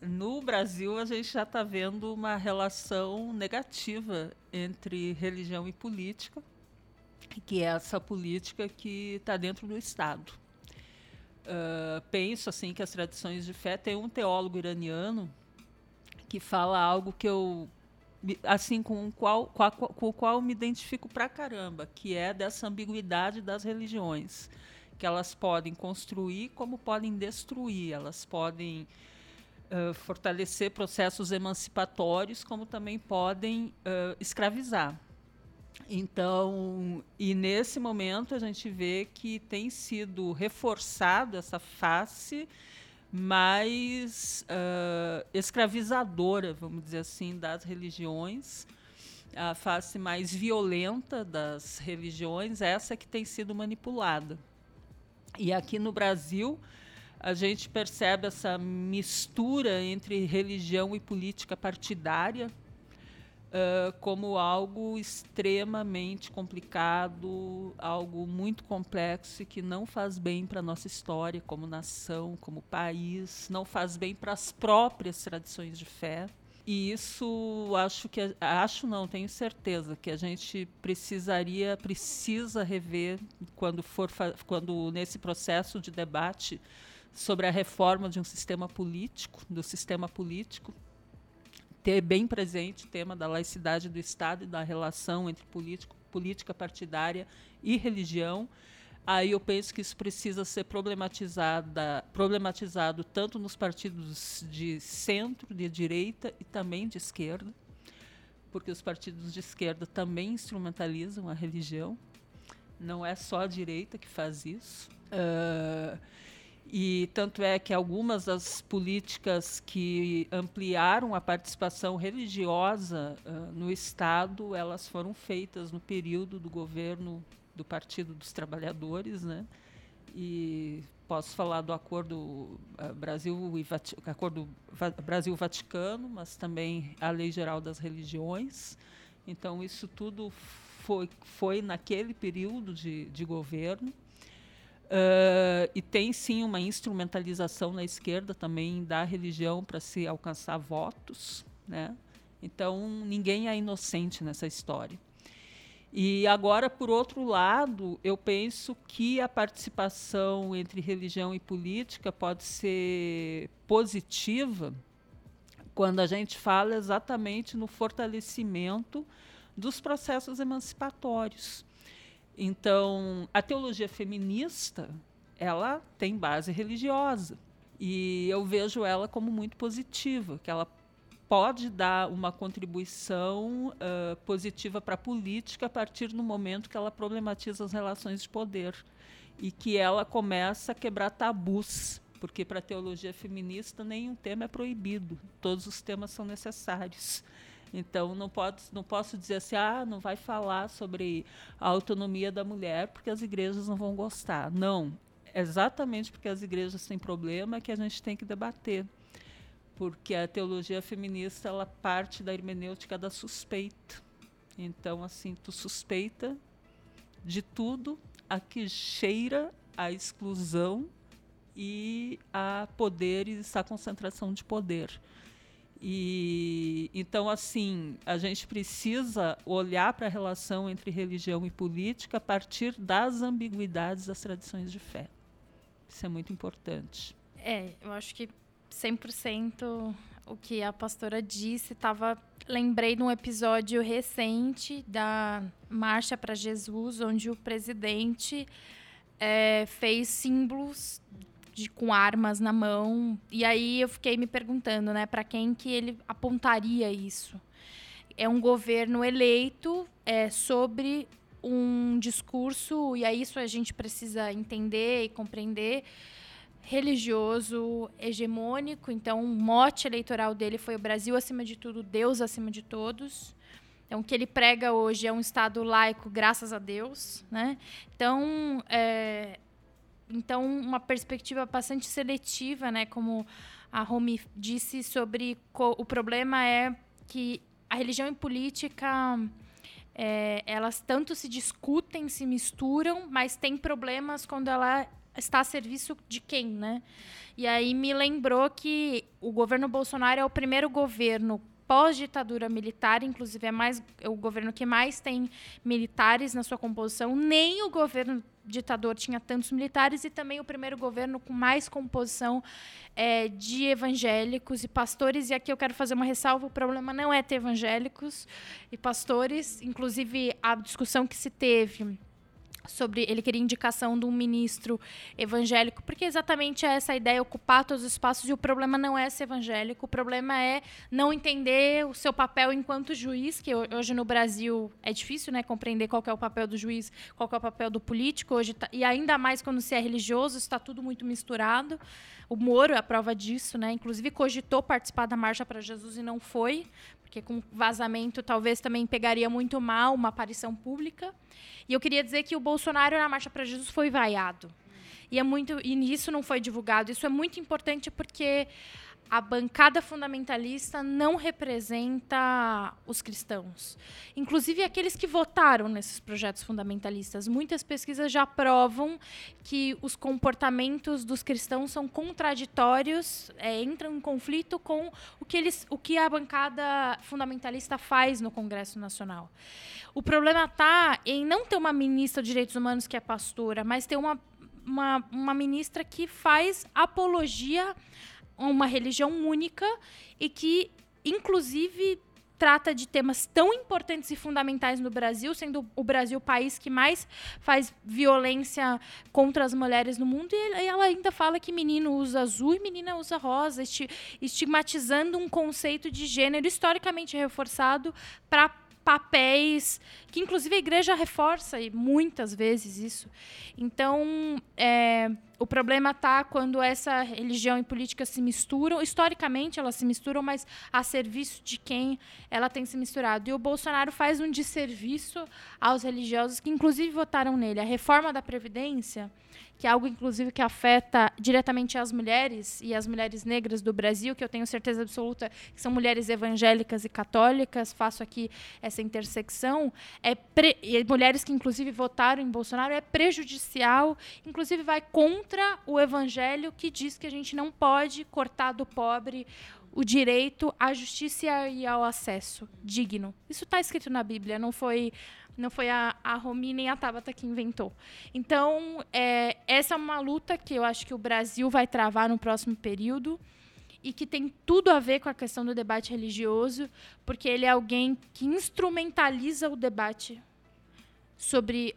No Brasil, a gente já está vendo uma relação negativa entre religião e política, que é essa política que está dentro do Estado. Uh, penso assim que as tradições de fé tem um teólogo iraniano que fala algo que eu assim com o qual, com, a, com o qual me identifico pra caramba, que é dessa ambiguidade das religiões, que elas podem construir como podem destruir, elas podem fortalecer processos emancipatórios, como também podem uh, escravizar. Então, e nesse momento a gente vê que tem sido reforçado essa face mais uh, escravizadora, vamos dizer assim, das religiões, a face mais violenta das religiões, essa que tem sido manipulada. E aqui no Brasil, a gente percebe essa mistura entre religião e política partidária como algo extremamente complicado, algo muito complexo e que não faz bem para a nossa história como nação, como país, não faz bem para as próprias tradições de fé. E isso acho que acho não, tenho certeza que a gente precisaria precisa rever quando for quando nesse processo de debate sobre a reforma de um sistema político, do sistema político, ter bem presente o tema da laicidade do Estado e da relação entre político, política partidária e religião. Aí eu penso que isso precisa ser problematizado tanto nos partidos de centro, de direita e também de esquerda, porque os partidos de esquerda também instrumentalizam a religião. Não é só a direita que faz isso. Uh, e tanto é que algumas das políticas que ampliaram a participação religiosa uh, no Estado, elas foram feitas no período do governo do Partido dos Trabalhadores, né? E posso falar do acordo Brasil e acordo Brasil Vaticano, mas também a Lei Geral das Religiões. Então isso tudo foi foi naquele período de, de governo. Uh, e tem sim uma instrumentalização na esquerda também da religião para se alcançar votos, né? Então ninguém é inocente nessa história. E agora, por outro lado, eu penso que a participação entre religião e política pode ser positiva quando a gente fala exatamente no fortalecimento dos processos emancipatórios. Então, a teologia feminista, ela tem base religiosa. E eu vejo ela como muito positiva, que ela pode dar uma contribuição uh, positiva para a política a partir do momento que ela problematiza as relações de poder e que ela começa a quebrar tabus, porque para a teologia feminista nenhum tema é proibido, todos os temas são necessários. Então não pode, não posso dizer assim, ah, não vai falar sobre a autonomia da mulher porque as igrejas não vão gostar. Não, exatamente porque as igrejas têm problema que a gente tem que debater. Porque a teologia feminista ela parte da hermenêutica da suspeita. Então assim, tu suspeita de tudo a que cheira a exclusão e a poderes, a concentração de poder. E então assim, a gente precisa olhar para a relação entre religião e política a partir das ambiguidades das tradições de fé. Isso é muito importante. É, eu acho que 100% o que a pastora disse estava lembrei de um episódio recente da Marcha para Jesus, onde o presidente é, fez símbolos de, com armas na mão. E aí eu fiquei me perguntando, né, para quem que ele apontaria isso? É um governo eleito é, sobre um discurso, e é isso a gente precisa entender e compreender, religioso, hegemônico. Então, o mote eleitoral dele foi o Brasil acima de tudo, Deus acima de todos. Então, o que ele prega hoje é um Estado laico, graças a Deus. Né? Então, é, então, uma perspectiva bastante seletiva, né? como a Romy disse, sobre o problema é que a religião e política é, elas tanto se discutem, se misturam, mas tem problemas quando ela está a serviço de quem, né? E aí me lembrou que o governo Bolsonaro é o primeiro governo pós-ditadura militar, inclusive é mais é o governo que mais tem militares na sua composição. Nem o governo ditador tinha tantos militares e também o primeiro governo com mais composição é, de evangélicos e pastores. E aqui eu quero fazer uma ressalva: o problema não é ter evangélicos e pastores, inclusive a discussão que se teve sobre ele queria indicação de um ministro evangélico, porque exatamente é essa ideia ocupar todos os espaços e o problema não é ser evangélico, o problema é não entender o seu papel enquanto juiz, que hoje no Brasil é difícil, né, compreender qual é o papel do juiz, qual é o papel do político hoje tá, e ainda mais quando se é religioso, está tudo muito misturado. O Moro é a prova disso, né? Inclusive cogitou participar da marcha para Jesus e não foi, porque com vazamento talvez também pegaria muito mal uma aparição pública. E eu queria dizer que o Bolsonaro na Marcha para Jesus foi vaiado. E é muito e isso não foi divulgado. Isso é muito importante porque a bancada fundamentalista não representa os cristãos. Inclusive aqueles que votaram nesses projetos fundamentalistas. Muitas pesquisas já provam que os comportamentos dos cristãos são contraditórios, é, entram em conflito com o que, eles, o que a bancada fundamentalista faz no Congresso Nacional. O problema está em não ter uma ministra de Direitos Humanos que é pastora, mas ter uma, uma, uma ministra que faz apologia uma religião única e que, inclusive, trata de temas tão importantes e fundamentais no Brasil, sendo o Brasil o país que mais faz violência contra as mulheres no mundo, e ela ainda fala que menino usa azul e menina usa rosa, estigmatizando um conceito de gênero historicamente reforçado para papéis que inclusive a igreja reforça e muitas vezes isso. Então, é, o problema está quando essa religião e política se misturam. Historicamente, elas se misturam, mas a serviço de quem ela tem se misturado. E o Bolsonaro faz um desserviço aos religiosos que, inclusive, votaram nele. A reforma da Previdência que é algo, inclusive, que afeta diretamente as mulheres e as mulheres negras do Brasil, que eu tenho certeza absoluta que são mulheres evangélicas e católicas, faço aqui essa intersecção, é e mulheres que, inclusive, votaram em Bolsonaro, é prejudicial, inclusive vai contra o evangelho que diz que a gente não pode cortar do pobre o direito à justiça e ao acesso digno. Isso está escrito na Bíblia, não foi não foi a, a Romi nem a Tabata que inventou. Então, é, essa é uma luta que eu acho que o Brasil vai travar no próximo período e que tem tudo a ver com a questão do debate religioso, porque ele é alguém que instrumentaliza o debate sobre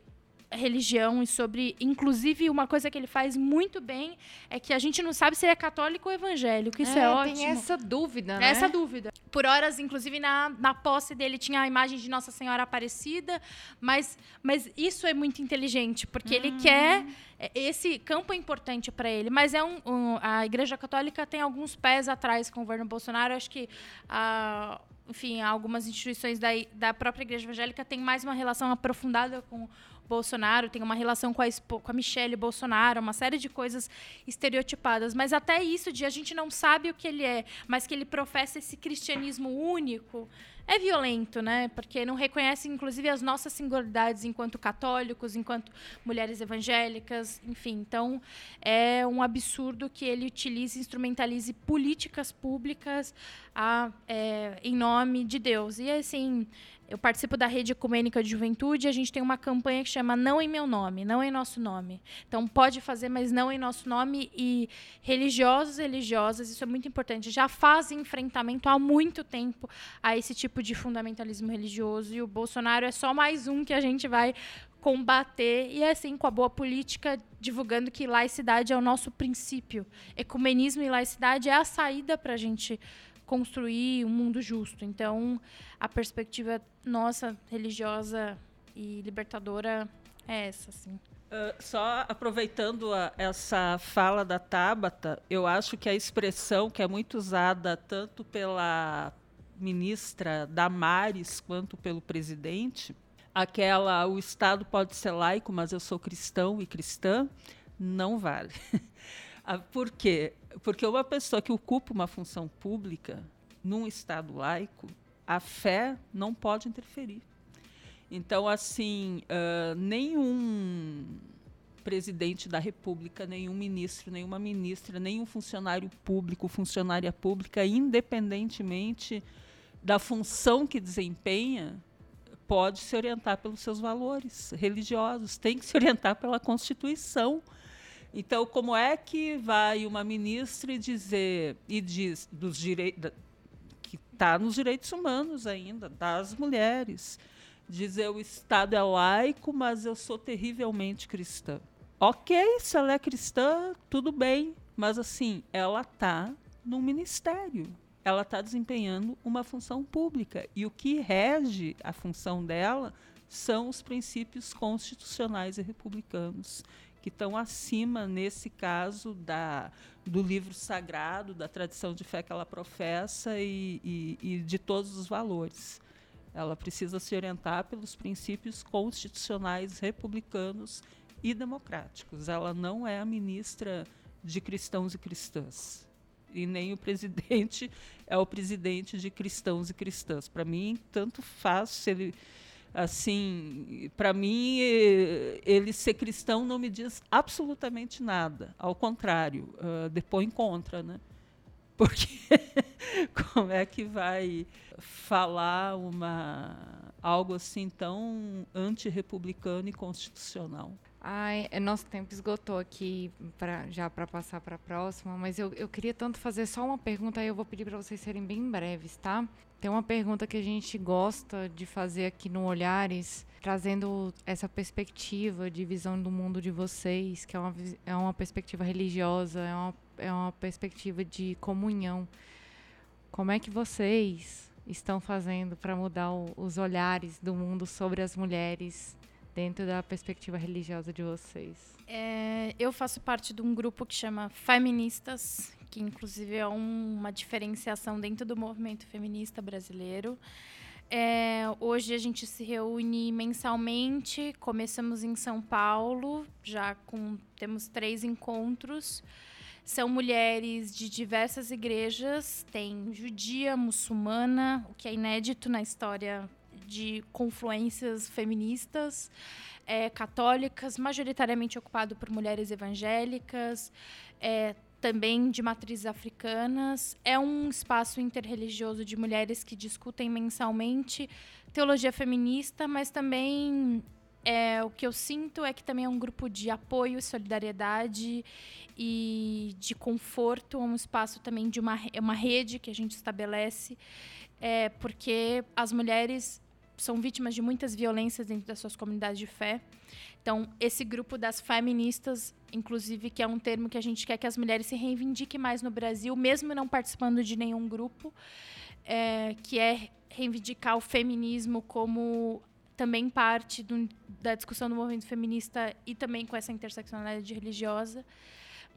religião e sobre, inclusive, uma coisa que ele faz muito bem é que a gente não sabe se ele é católico ou evangélico. Isso é, é ótimo. Tem essa dúvida, né? Essa dúvida. Por horas, inclusive, na, na posse dele tinha a imagem de Nossa Senhora Aparecida, mas, mas isso é muito inteligente, porque ele uhum. quer é, esse campo é importante para ele, mas é um, um, a Igreja Católica tem alguns pés atrás com o governo Bolsonaro. Acho que a, enfim, algumas instituições da, da própria Igreja Evangélica têm mais uma relação aprofundada com Bolsonaro, tem uma relação com a, com a Michelle Bolsonaro, uma série de coisas estereotipadas. Mas até isso de a gente não sabe o que ele é, mas que ele professa esse cristianismo único, é violento, né? Porque não reconhece, inclusive, as nossas singularidades enquanto católicos, enquanto mulheres evangélicas, enfim. Então, é um absurdo que ele utilize, instrumentalize políticas públicas a, é, em nome de Deus. E, assim, eu participo da rede ecumênica de juventude e a gente tem uma campanha que chama Não em Meu Nome, Não em Nosso Nome. Então, pode fazer, mas não em nosso nome. E religiosos religiosas, isso é muito importante, já fazem enfrentamento há muito tempo a esse tipo de fundamentalismo religioso. E o Bolsonaro é só mais um que a gente vai combater. E assim, com a boa política, divulgando que laicidade é o nosso princípio. Ecumenismo e laicidade é a saída para a gente construir um mundo justo. Então, a perspectiva nossa religiosa e libertadora é essa, assim. Uh, só aproveitando a, essa fala da Tabata, eu acho que a expressão que é muito usada tanto pela ministra Damares quanto pelo presidente, aquela o Estado pode ser laico, mas eu sou cristão e cristã, não vale. Ah, por quê? Porque uma pessoa que ocupa uma função pública num Estado laico, a fé não pode interferir. Então, assim, uh, nenhum presidente da República, nenhum ministro, nenhuma ministra, nenhum funcionário público, funcionária pública, independentemente da função que desempenha, pode se orientar pelos seus valores religiosos, tem que se orientar pela Constituição. Então, como é que vai uma ministra dizer e diz dos direitos que está nos direitos humanos ainda das mulheres, dizer o Estado é laico, mas eu sou terrivelmente cristã. Ok, se ela é cristã, tudo bem, mas assim, ela está num ministério, ela está desempenhando uma função pública. E o que rege a função dela são os princípios constitucionais e republicanos que estão acima, nesse caso, da, do livro sagrado, da tradição de fé que ela professa e, e, e de todos os valores. Ela precisa se orientar pelos princípios constitucionais republicanos e democráticos. Ela não é a ministra de cristãos e cristãs. E nem o presidente é o presidente de cristãos e cristãs. Para mim, tanto faz se ele assim, para mim, ele ser cristão não me diz absolutamente nada. Ao contrário, uh, depõe contra, né? Porque como é que vai falar uma algo assim tão antirrepublicano e constitucional? Ai, é, nosso tempo esgotou aqui pra, já para passar para a próxima, mas eu, eu queria tanto fazer só uma pergunta, aí eu vou pedir para vocês serem bem breves, tá? Tem uma pergunta que a gente gosta de fazer aqui no Olhares, trazendo essa perspectiva de visão do mundo de vocês, que é uma, é uma perspectiva religiosa, é uma é uma perspectiva de comunhão. Como é que vocês estão fazendo para mudar o, os olhares do mundo sobre as mulheres dentro da perspectiva religiosa de vocês? É, eu faço parte de um grupo que chama Feministas, que inclusive é um, uma diferenciação dentro do movimento feminista brasileiro. É, hoje a gente se reúne mensalmente. Começamos em São Paulo, já com temos três encontros. São mulheres de diversas igrejas, tem judia, muçulmana, o que é inédito na história de confluências feministas, é, católicas, majoritariamente ocupado por mulheres evangélicas, é, também de matrizes africanas. É um espaço interreligioso de mulheres que discutem mensalmente teologia feminista, mas também é, o que eu sinto é que também é um grupo de apoio, solidariedade e de conforto, um espaço também de uma, uma rede que a gente estabelece, é, porque as mulheres são vítimas de muitas violências dentro das suas comunidades de fé. Então, esse grupo das feministas, inclusive, que é um termo que a gente quer que as mulheres se reivindiquem mais no Brasil, mesmo não participando de nenhum grupo, é, que é reivindicar o feminismo como também parte do, da discussão do movimento feminista e também com essa interseccionalidade religiosa.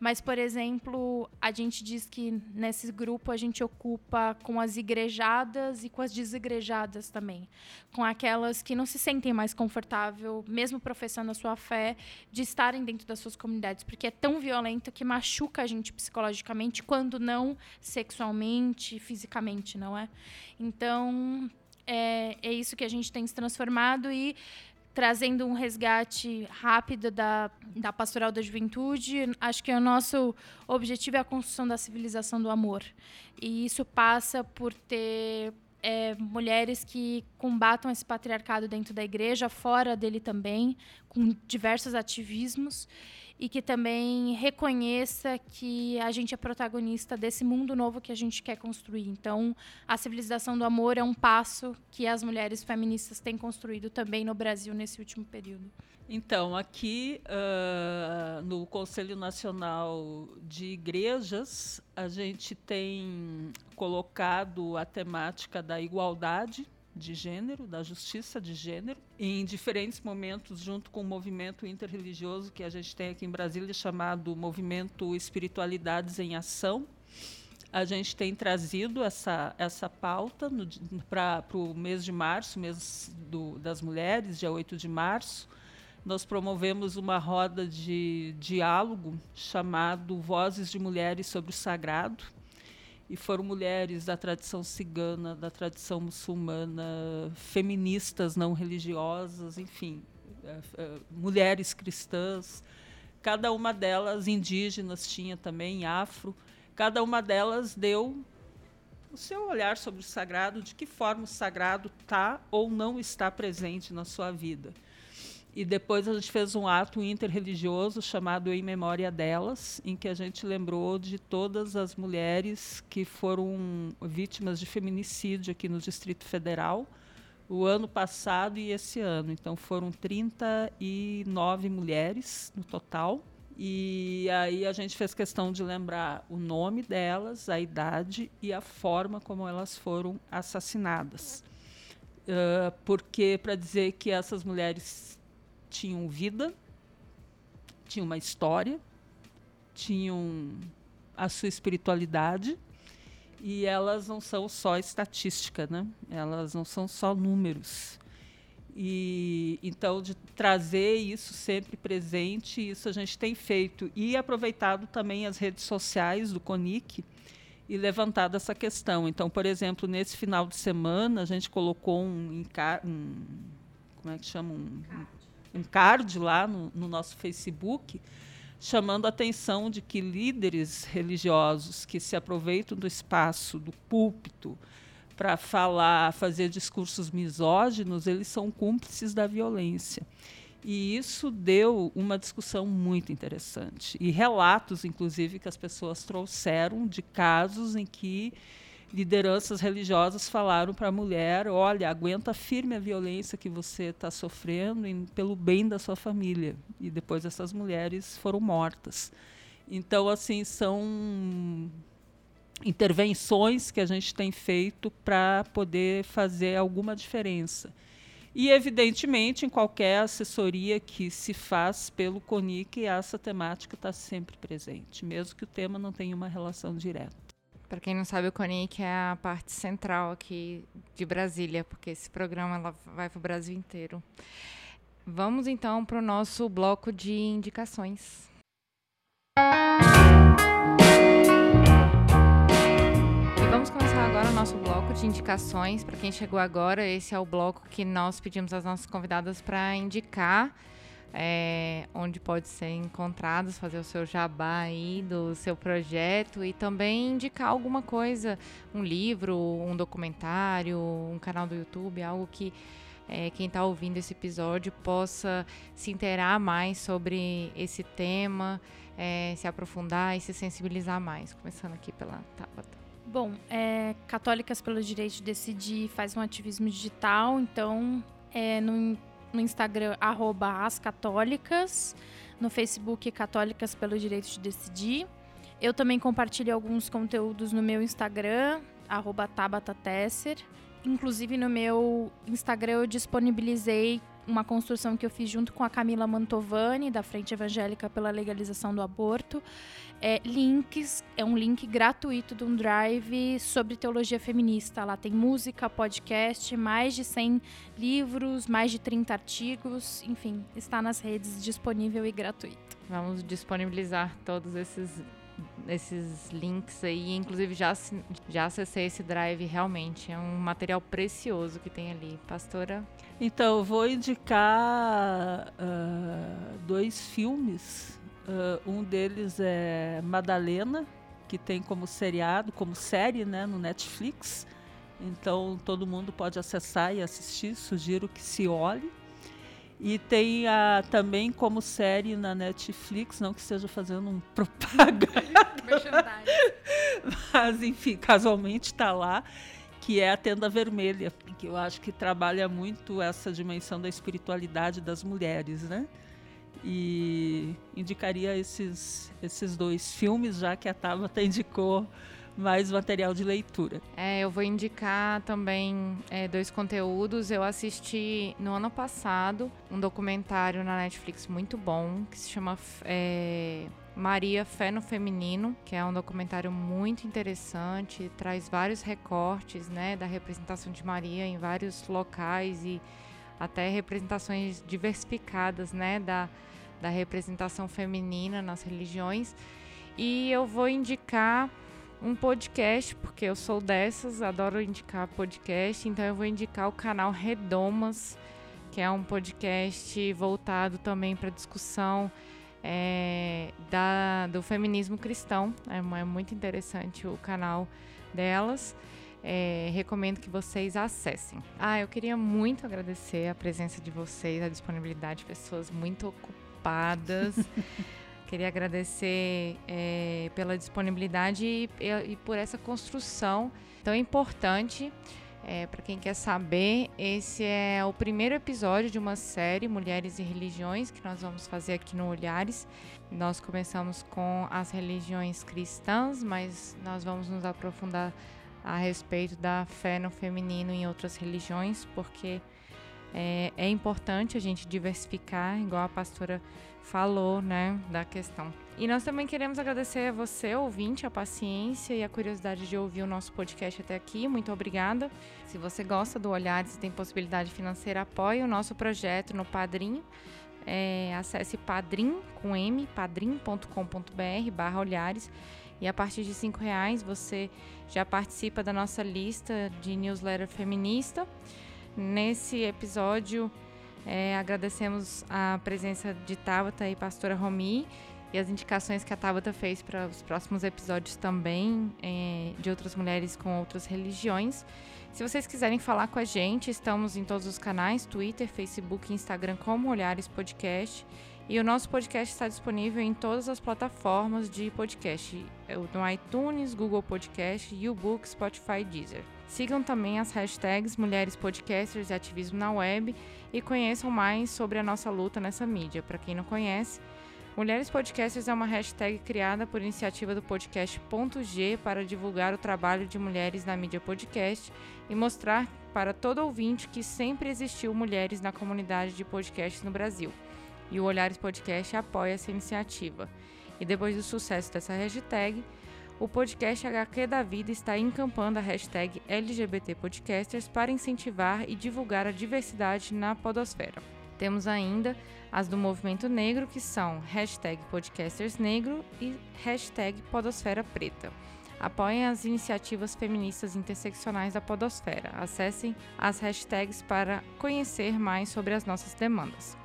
Mas, por exemplo, a gente diz que nesse grupo a gente ocupa com as igrejadas e com as desigrejadas também. Com aquelas que não se sentem mais confortável, mesmo professando a sua fé, de estarem dentro das suas comunidades. Porque é tão violento que machuca a gente psicologicamente, quando não sexualmente, fisicamente, não é? Então, é, é isso que a gente tem se transformado e trazendo um resgate rápido da, da pastoral da juventude. Acho que o nosso objetivo é a construção da civilização do amor. E isso passa por ter é, mulheres que combatam esse patriarcado dentro da igreja, fora dele também, com diversos ativismos e que também reconheça que a gente é protagonista desse mundo novo que a gente quer construir. Então, a civilização do amor é um passo que as mulheres feministas têm construído também no Brasil nesse último período. Então, aqui uh, no Conselho Nacional de Igrejas, a gente tem colocado a temática da igualdade de gênero, da justiça de gênero, em diferentes momentos, junto com o movimento interreligioso que a gente tem aqui em Brasília, chamado Movimento Espiritualidades em Ação. A gente tem trazido essa, essa pauta para o mês de março, mês do, das mulheres, dia 8 de março. Nós promovemos uma roda de diálogo chamado Vozes de Mulheres sobre o Sagrado, e foram mulheres da tradição cigana, da tradição muçulmana, feministas não religiosas, enfim, é, é, mulheres cristãs. Cada uma delas, indígenas tinha também, afro, cada uma delas deu o seu olhar sobre o sagrado, de que forma o sagrado está ou não está presente na sua vida. E depois a gente fez um ato interreligioso chamado Em Memória Delas, em que a gente lembrou de todas as mulheres que foram vítimas de feminicídio aqui no Distrito Federal, o ano passado e esse ano. Então foram 39 mulheres no total. E aí a gente fez questão de lembrar o nome delas, a idade e a forma como elas foram assassinadas. Uh, porque para dizer que essas mulheres tinham vida, tinham uma história, tinham a sua espiritualidade e elas não são só estatística, né? Elas não são só números. E então de trazer isso sempre presente, isso a gente tem feito e aproveitado também as redes sociais do CONIC e levantado essa questão. Então, por exemplo, nesse final de semana a gente colocou um, um como é que chama um, um card lá no, no nosso Facebook, chamando a atenção de que líderes religiosos que se aproveitam do espaço, do púlpito, para falar, fazer discursos misóginos, eles são cúmplices da violência. E isso deu uma discussão muito interessante. E relatos, inclusive, que as pessoas trouxeram de casos em que lideranças religiosas falaram para a mulher: olha, aguenta firme a violência que você está sofrendo em, pelo bem da sua família. E depois essas mulheres foram mortas. Então, assim, são intervenções que a gente tem feito para poder fazer alguma diferença. E, evidentemente, em qualquer assessoria que se faz pelo CONIC, essa temática está sempre presente, mesmo que o tema não tenha uma relação direta. Para quem não sabe, o CONIC é a parte central aqui de Brasília, porque esse programa ela vai para o Brasil inteiro. Vamos então para o nosso bloco de indicações. E vamos começar agora o nosso bloco de indicações. Para quem chegou agora, esse é o bloco que nós pedimos às nossas convidadas para indicar é, onde pode ser encontrados, fazer o seu jabá aí do seu projeto e também indicar alguma coisa, um livro, um documentário, um canal do YouTube, algo que é, quem está ouvindo esse episódio possa se inteirar mais sobre esse tema, é, se aprofundar e se sensibilizar mais. Começando aqui pela Tabata. Bom, é, Católicas pelo Direito de Decidir faz um ativismo digital, então é, no no Instagram, ascatólicas, no Facebook, Católicas pelo Direito de Decidir. Eu também compartilho alguns conteúdos no meu Instagram, arroba Tabata Tesser. Inclusive, no meu Instagram, eu disponibilizei uma construção que eu fiz junto com a Camila Mantovani, da Frente Evangélica pela Legalização do Aborto. É, links, é um link gratuito de um drive sobre teologia feminista. Lá tem música, podcast, mais de 100 livros, mais de 30 artigos, enfim, está nas redes disponível e gratuito. Vamos disponibilizar todos esses esses links aí. Inclusive, já, já acessei esse drive realmente. É um material precioso que tem ali. Pastora? Então, eu vou indicar uh, dois filmes. Uh, um deles é Madalena, que tem como seriado, como série né, no Netflix. Então, todo mundo pode acessar e assistir. Sugiro que se olhe. E tem a, também como série na Netflix, não que esteja fazendo um propaganda. mas, enfim, casualmente está lá, que é a Tenda Vermelha, que eu acho que trabalha muito essa dimensão da espiritualidade das mulheres, né? E indicaria esses, esses dois filmes, já que a Tabata indicou mais material de leitura. É, eu vou indicar também é, dois conteúdos. Eu assisti no ano passado um documentário na Netflix muito bom que se chama é, Maria Fé no Feminino, que é um documentário muito interessante, traz vários recortes né, da representação de Maria em vários locais e até representações diversificadas né, da, da representação feminina nas religiões. E eu vou indicar um podcast, porque eu sou dessas, adoro indicar podcast, então eu vou indicar o canal Redomas, que é um podcast voltado também para discussão é, da, do feminismo cristão. É, é, muito interessante o canal delas. É, recomendo que vocês acessem. Ah, eu queria muito agradecer a presença de vocês, a disponibilidade de pessoas muito ocupadas. Queria agradecer é, pela disponibilidade e, e, por essa construção tão importante. É, Para quem quer saber, esse é o primeiro episódio de uma série Mulheres e Religiões que nós vamos fazer aqui no Olhares. Nós começamos com as religiões cristãs, mas nós vamos nos aprofundar a respeito da fé no feminino em outras religiões, porque é, é importante a gente diversificar, igual a pastora falou, né, da questão. E nós também queremos agradecer a você, ouvinte, a paciência e a curiosidade de ouvir o nosso podcast até aqui. Muito obrigada. Se você gosta do Olhares e tem possibilidade financeira, apoie o nosso projeto no Padrim. É, acesse padrim com m padrim.com.br barra olhares e a partir de cinco reais você já participa da nossa lista de newsletter feminista. Nesse episódio é, agradecemos a presença de Tabata e pastora Romi e as indicações que a Tabata fez para os próximos episódios também é, de outras mulheres com outras religiões. Se vocês quiserem falar com a gente, estamos em todos os canais, Twitter, Facebook Instagram como Olhares Podcast. E o nosso podcast está disponível em todas as plataformas de podcast, é no iTunes, Google Podcast, YouBook, Spotify Deezer. Sigam também as hashtags Mulheres Podcasters e Ativismo na Web e conheçam mais sobre a nossa luta nessa mídia. Para quem não conhece, Mulheres Podcasters é uma hashtag criada por iniciativa do podcast.g para divulgar o trabalho de mulheres na mídia podcast e mostrar para todo ouvinte que sempre existiu mulheres na comunidade de podcasts no Brasil. E o Olhares Podcast apoia essa iniciativa. E depois do sucesso dessa hashtag, o podcast HQ da Vida está encampando a hashtag LGBTPodcasters para incentivar e divulgar a diversidade na podosfera. Temos ainda as do movimento negro, que são hashtag podcastersnegro e hashtag podosfera preta. Apoiem as iniciativas feministas interseccionais da podosfera. Acessem as hashtags para conhecer mais sobre as nossas demandas.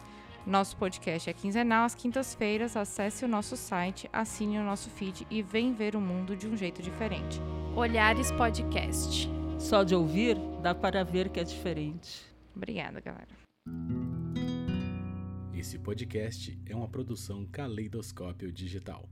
Nosso podcast é quinzenal às quintas-feiras. Acesse o nosso site, assine o nosso feed e vem ver o mundo de um jeito diferente. Olhares Podcast. Só de ouvir, dá para ver que é diferente. Obrigada, galera. Esse podcast é uma produção Caleidoscópio Digital.